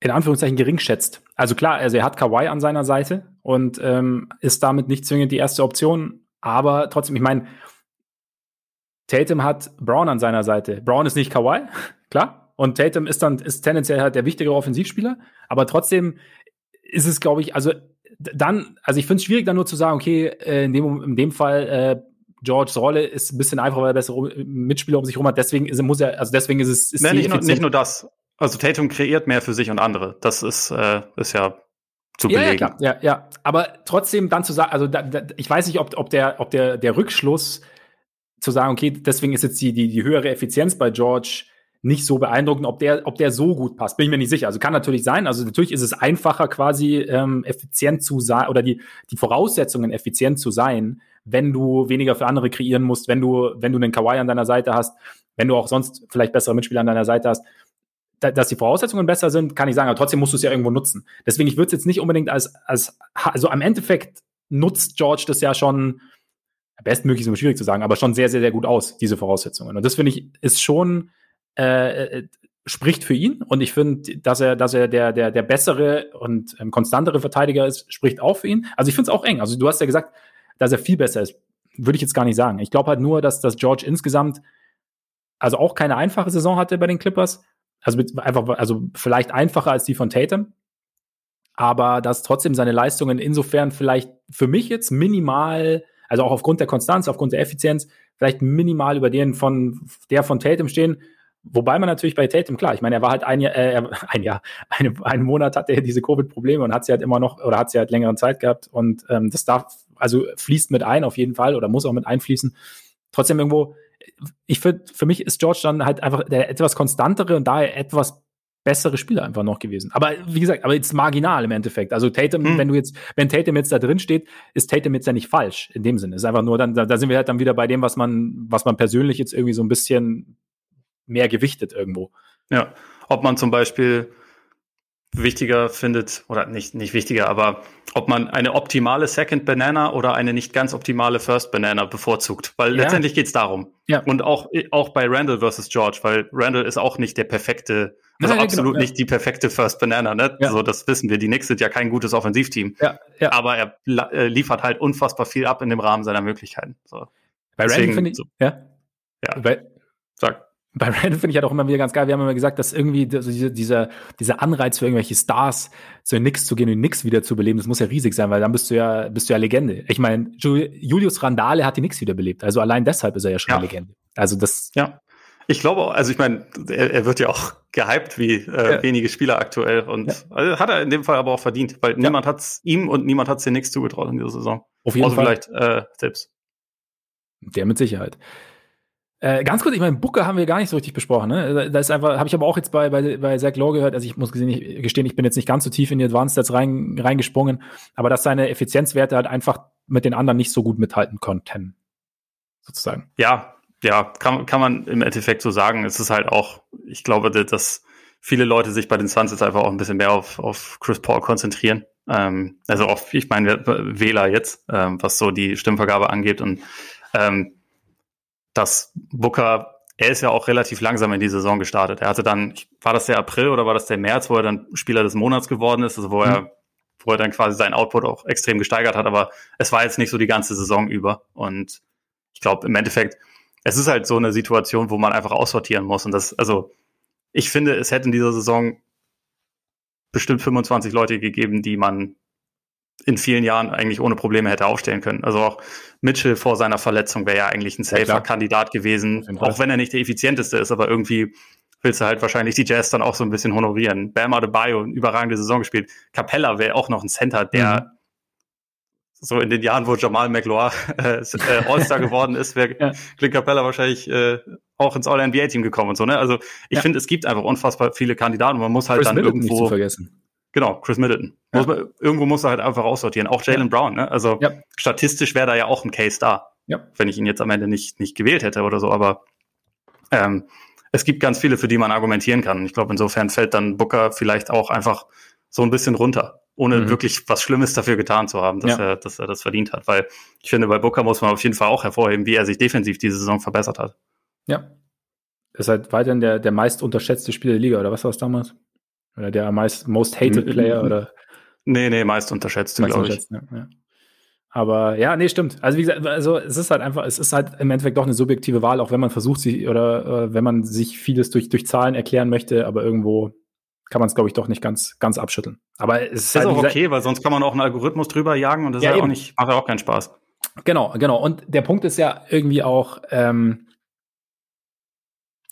in Anführungszeichen, gering schätzt. Also klar, also er hat Kawhi an seiner Seite und ähm, ist damit nicht zwingend die erste Option. Aber trotzdem, ich meine, Tatum hat Brown an seiner Seite. Brown ist nicht Kawhi, klar. Und Tatum ist dann ist tendenziell halt der wichtigere Offensivspieler. Aber trotzdem ist es, glaube ich, also dann, also ich finde es schwierig, dann nur zu sagen, okay, äh, in, dem, in dem Fall äh, Georges Rolle ist ein bisschen einfacher, weil er bessere Mitspieler um sich herum hat. Deswegen ist, muss er, also deswegen ist es. Ist nee, nicht, nur, nicht nur das. Also Tatum kreiert mehr für sich und andere. Das ist, äh, ist ja zu belegen. Ja, klar. ja, ja. Aber trotzdem dann zu sagen, also da, da, ich weiß nicht, ob, ob der, ob der, der Rückschluss zu sagen, okay, deswegen ist jetzt die, die, die höhere Effizienz bei George nicht so beeindruckend, ob der, ob der so gut passt. Bin ich mir nicht sicher. Also kann natürlich sein. Also natürlich ist es einfacher, quasi ähm, effizient zu sein oder die, die Voraussetzungen effizient zu sein, wenn du weniger für andere kreieren musst, wenn du, wenn du einen Kawaii an deiner Seite hast, wenn du auch sonst vielleicht bessere Mitspieler an deiner Seite hast. Da, dass die Voraussetzungen besser sind, kann ich sagen, aber trotzdem musst du es ja irgendwo nutzen. Deswegen, ich würde es jetzt nicht unbedingt als, als, also am Endeffekt nutzt George das ja schon bestmöglich ist immer schwierig zu sagen, aber schon sehr, sehr, sehr gut aus, diese Voraussetzungen. Und das finde ich, ist schon, äh, äh, spricht für ihn. Und ich finde, dass er, dass er der, der, der bessere und ähm, konstantere Verteidiger ist, spricht auch für ihn. Also ich finde es auch eng. Also du hast ja gesagt, dass er viel besser ist. Würde ich jetzt gar nicht sagen. Ich glaube halt nur, dass, dass George insgesamt also auch keine einfache Saison hatte bei den Clippers. Also mit, einfach, also vielleicht einfacher als die von Tatum. Aber dass trotzdem seine Leistungen insofern vielleicht für mich jetzt minimal also auch aufgrund der Konstanz, aufgrund der Effizienz, vielleicht minimal über den von der von Tatum stehen. Wobei man natürlich bei Tatum, klar, ich meine, er war halt ein Jahr, äh, ein Jahr, eine, einen Monat hatte er diese Covid-Probleme und hat sie halt immer noch, oder hat sie halt längere Zeit gehabt und ähm, das darf, also fließt mit ein auf jeden Fall oder muss auch mit einfließen. Trotzdem irgendwo, ich finde, für mich ist George dann halt einfach der etwas konstantere und daher etwas bessere Spieler einfach noch gewesen. Aber wie gesagt, aber jetzt marginal im Endeffekt. Also Tatum, hm. wenn du jetzt, wenn Tatum jetzt da drin steht, ist Tatum jetzt ja nicht falsch in dem Sinne. Ist einfach nur dann, da, da sind wir halt dann wieder bei dem, was man, was man persönlich jetzt irgendwie so ein bisschen mehr gewichtet irgendwo. Ja, ob man zum Beispiel wichtiger findet, oder nicht, nicht wichtiger, aber ob man eine optimale Second Banana oder eine nicht ganz optimale First Banana bevorzugt. Weil ja. letztendlich geht's darum. Ja. Und auch, auch bei Randall versus George, weil Randall ist auch nicht der perfekte, also ja, absolut genau, nicht die perfekte First Banana, ne? Ja. So, das wissen wir. Die Knicks sind ja kein gutes Offensivteam. Ja, ja. Aber er äh, liefert halt unfassbar viel ab in dem Rahmen seiner Möglichkeiten. So. Bei Randall finde ich, so. ja. Ja. Bei, Sag bei Randall finde ich halt auch immer wieder ganz geil. Wir haben immer gesagt, dass irgendwie diese, dieser, dieser Anreiz für irgendwelche Stars zu Knicks zu gehen und Nix wieder zu beleben, das muss ja riesig sein, weil dann bist du ja, bist du ja Legende. Ich meine, Julius Randale hat die Nix wiederbelebt. Also allein deshalb ist er ja schon ja. eine Legende. Also das. Ja. Ich glaube, also ich meine, er, er, wird ja auch gehypt wie äh, ja. wenige Spieler aktuell und ja. also hat er in dem Fall aber auch verdient, weil niemand hat es ihm und niemand hat es den Nix zugetraut in dieser Saison. Auf jeden Außer Fall. vielleicht äh, selbst. Der mit Sicherheit. Äh, ganz kurz, ich meine, Booker haben wir gar nicht so richtig besprochen. Ne? Da ist einfach, habe ich aber auch jetzt bei, bei, bei Zach Lowe gehört. Also ich muss gestehen, ich bin jetzt nicht ganz so tief in die Advanced Stats rein, reingesprungen, aber dass seine Effizienzwerte halt einfach mit den anderen nicht so gut mithalten konnten, sozusagen. Ja, ja, kann, kann man im Endeffekt so sagen. Es ist halt auch, ich glaube, dass viele Leute sich bei den Suns jetzt einfach auch ein bisschen mehr auf, auf Chris Paul konzentrieren. Ähm, also auf, ich meine, Wähler jetzt, ähm, was so die Stimmvergabe angeht und ähm, dass Booker, er ist ja auch relativ langsam in die Saison gestartet. Er hatte dann, war das der April oder war das der März, wo er dann Spieler des Monats geworden ist, also wo er, mhm. wo er dann quasi seinen Output auch extrem gesteigert hat, aber es war jetzt nicht so die ganze Saison über. Und ich glaube, im Endeffekt, es ist halt so eine Situation, wo man einfach aussortieren muss. Und das, also, ich finde, es hätte in dieser Saison bestimmt 25 Leute gegeben, die man in vielen Jahren eigentlich ohne Probleme hätte aufstellen können. Also auch Mitchell vor seiner Verletzung wäre ja eigentlich ein safer ja, Kandidat gewesen, auch wenn er nicht der effizienteste ist, aber irgendwie willst du halt wahrscheinlich die Jazz dann auch so ein bisschen honorieren. Bam Adebayo, überragende Saison gespielt. Capella wäre auch noch ein Center, der mhm. so in den Jahren, wo Jamal McLaughlin äh, äh, All-Star geworden ist, wäre ja. Clint Capella wahrscheinlich äh, auch ins All-NBA-Team gekommen und so. Ne? Also ich ja. finde, es gibt einfach unfassbar viele Kandidaten und man muss halt Chris dann Middleton irgendwo... Nicht zu vergessen Genau, Chris Middleton. Ja. Muss man, irgendwo muss er halt einfach aussortieren. Auch Jalen ja. Brown, ne? Also ja. statistisch wäre da ja auch ein Case da. Wenn ich ihn jetzt am Ende nicht, nicht gewählt hätte oder so. Aber ähm, es gibt ganz viele, für die man argumentieren kann. Ich glaube, insofern fällt dann Booker vielleicht auch einfach so ein bisschen runter, ohne mhm. wirklich was Schlimmes dafür getan zu haben, dass, er, dass er das verdient hat. Weil ich finde, bei Booker muss man auf jeden Fall auch hervorheben, wie er sich defensiv diese Saison verbessert hat. Ja. ist halt weiterhin der, der meist unterschätzte Spieler der Liga, oder was war es damals? Oder der meist, most hated Player oder? Nee, nee, meist unterschätzt, glaube ich. Ja, ja. Aber ja, nee, stimmt. Also wie gesagt, also es ist halt einfach, es ist halt im Endeffekt doch eine subjektive Wahl, auch wenn man versucht, sich oder äh, wenn man sich vieles durch, durch Zahlen erklären möchte, aber irgendwo kann man es, glaube ich, doch nicht ganz, ganz abschütteln. Aber es ist, ist halt, auch okay, weil sonst kann man auch einen Algorithmus drüber jagen und das ja, ist ja auch nicht, macht ja auch keinen Spaß. Genau, genau. Und der Punkt ist ja irgendwie auch, ähm,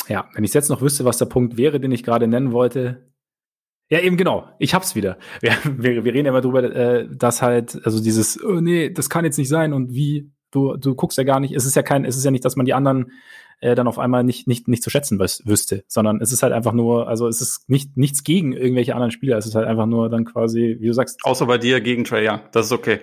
ja, wenn ich jetzt noch wüsste, was der Punkt wäre, den ich gerade nennen wollte, ja, eben genau. Ich hab's wieder. Wir, wir, wir reden ja immer drüber, äh, dass halt, also dieses, oh nee, das kann jetzt nicht sein und wie, du, du guckst ja gar nicht, es ist ja kein, es ist ja nicht, dass man die anderen äh, dann auf einmal nicht, nicht, nicht zu schätzen wüs wüsste, sondern es ist halt einfach nur, also es ist nicht, nichts gegen irgendwelche anderen Spieler, es ist halt einfach nur dann quasi, wie du sagst. Außer bei dir gegen Trey Young, das ist okay.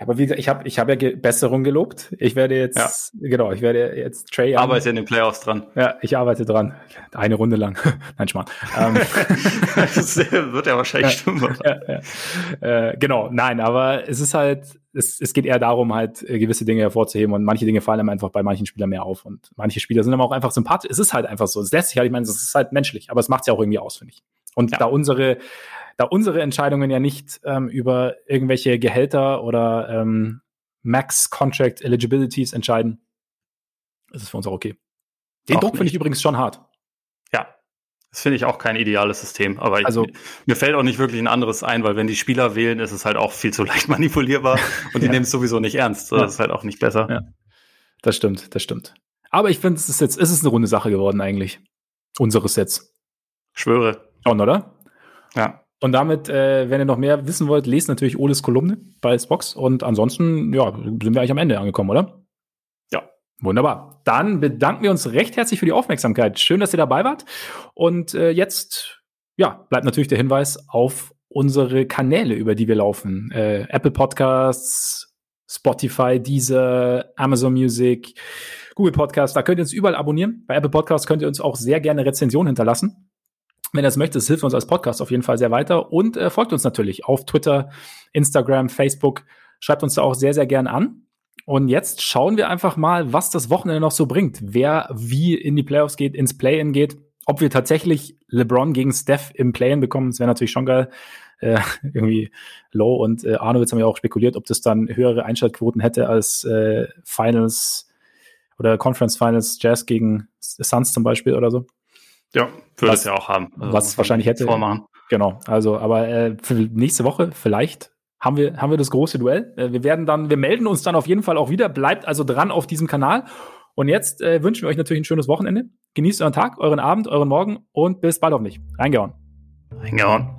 Ja, aber wie gesagt, ich habe ich hab ja Ge Besserung gelobt. Ich werde jetzt, ja. genau, ich werde jetzt Trey. Arbeite in den Playoffs dran. Ja, ich arbeite dran. Eine Runde lang. Nein, Schmarrn. Ähm, das wird ja wahrscheinlich stimmen. Ja, ja. Äh, genau, nein, aber es ist halt, es, es geht eher darum, halt äh, gewisse Dinge hervorzuheben und manche Dinge fallen einem einfach bei manchen Spielern mehr auf und manche Spieler sind aber auch einfach sympathisch. Es ist halt einfach so. Es lässt sich halt, ich meine, es ist halt menschlich, aber es macht es ja auch irgendwie aus, finde ich. Und da unsere da unsere Entscheidungen ja nicht ähm, über irgendwelche Gehälter oder ähm, Max Contract Eligibilities entscheiden, ist es für uns auch okay. Den auch Druck finde ich übrigens schon hart. Ja, das finde ich auch kein ideales System. Aber ich, also, mir fällt auch nicht wirklich ein anderes ein, weil wenn die Spieler wählen, ist es halt auch viel zu leicht manipulierbar und die ja. nehmen es sowieso nicht ernst. Das ja. ist halt auch nicht besser. Ja. Das stimmt, das stimmt. Aber ich finde, es ist jetzt, es ist eine runde Sache geworden eigentlich. unseres Sets. Schwöre. Schon, oder? Ja. Und damit, äh, wenn ihr noch mehr wissen wollt, lest natürlich Oles Kolumne bei Spox. Und ansonsten, ja, sind wir eigentlich am Ende angekommen, oder? Ja. Wunderbar. Dann bedanken wir uns recht herzlich für die Aufmerksamkeit. Schön, dass ihr dabei wart. Und äh, jetzt, ja, bleibt natürlich der Hinweis auf unsere Kanäle, über die wir laufen. Äh, Apple Podcasts, Spotify, Deezer, Amazon Music, Google Podcasts. Da könnt ihr uns überall abonnieren. Bei Apple Podcasts könnt ihr uns auch sehr gerne Rezension hinterlassen. Wenn ihr das möchtet, das hilft uns als Podcast auf jeden Fall sehr weiter. Und äh, folgt uns natürlich auf Twitter, Instagram, Facebook. Schreibt uns da auch sehr, sehr gern an. Und jetzt schauen wir einfach mal, was das Wochenende noch so bringt. Wer wie in die Playoffs geht, ins Play-In geht. Ob wir tatsächlich LeBron gegen Steph im Play-In bekommen, das wäre natürlich schon geil. Äh, irgendwie Low und äh, Arnowitz haben ja auch spekuliert, ob das dann höhere Einschaltquoten hätte als äh, Finals oder Conference Finals Jazz gegen Suns zum Beispiel oder so. Ja, würde es ja auch haben. Also was es wahrscheinlich hätte. Vormachen. Genau. Also, aber äh, für nächste Woche vielleicht haben wir, haben wir das große Duell. Äh, wir werden dann, wir melden uns dann auf jeden Fall auch wieder. Bleibt also dran auf diesem Kanal. Und jetzt äh, wünschen wir euch natürlich ein schönes Wochenende. Genießt euren Tag, euren Abend, euren Morgen und bis bald auf mich. Reingehauen. Reingehauen.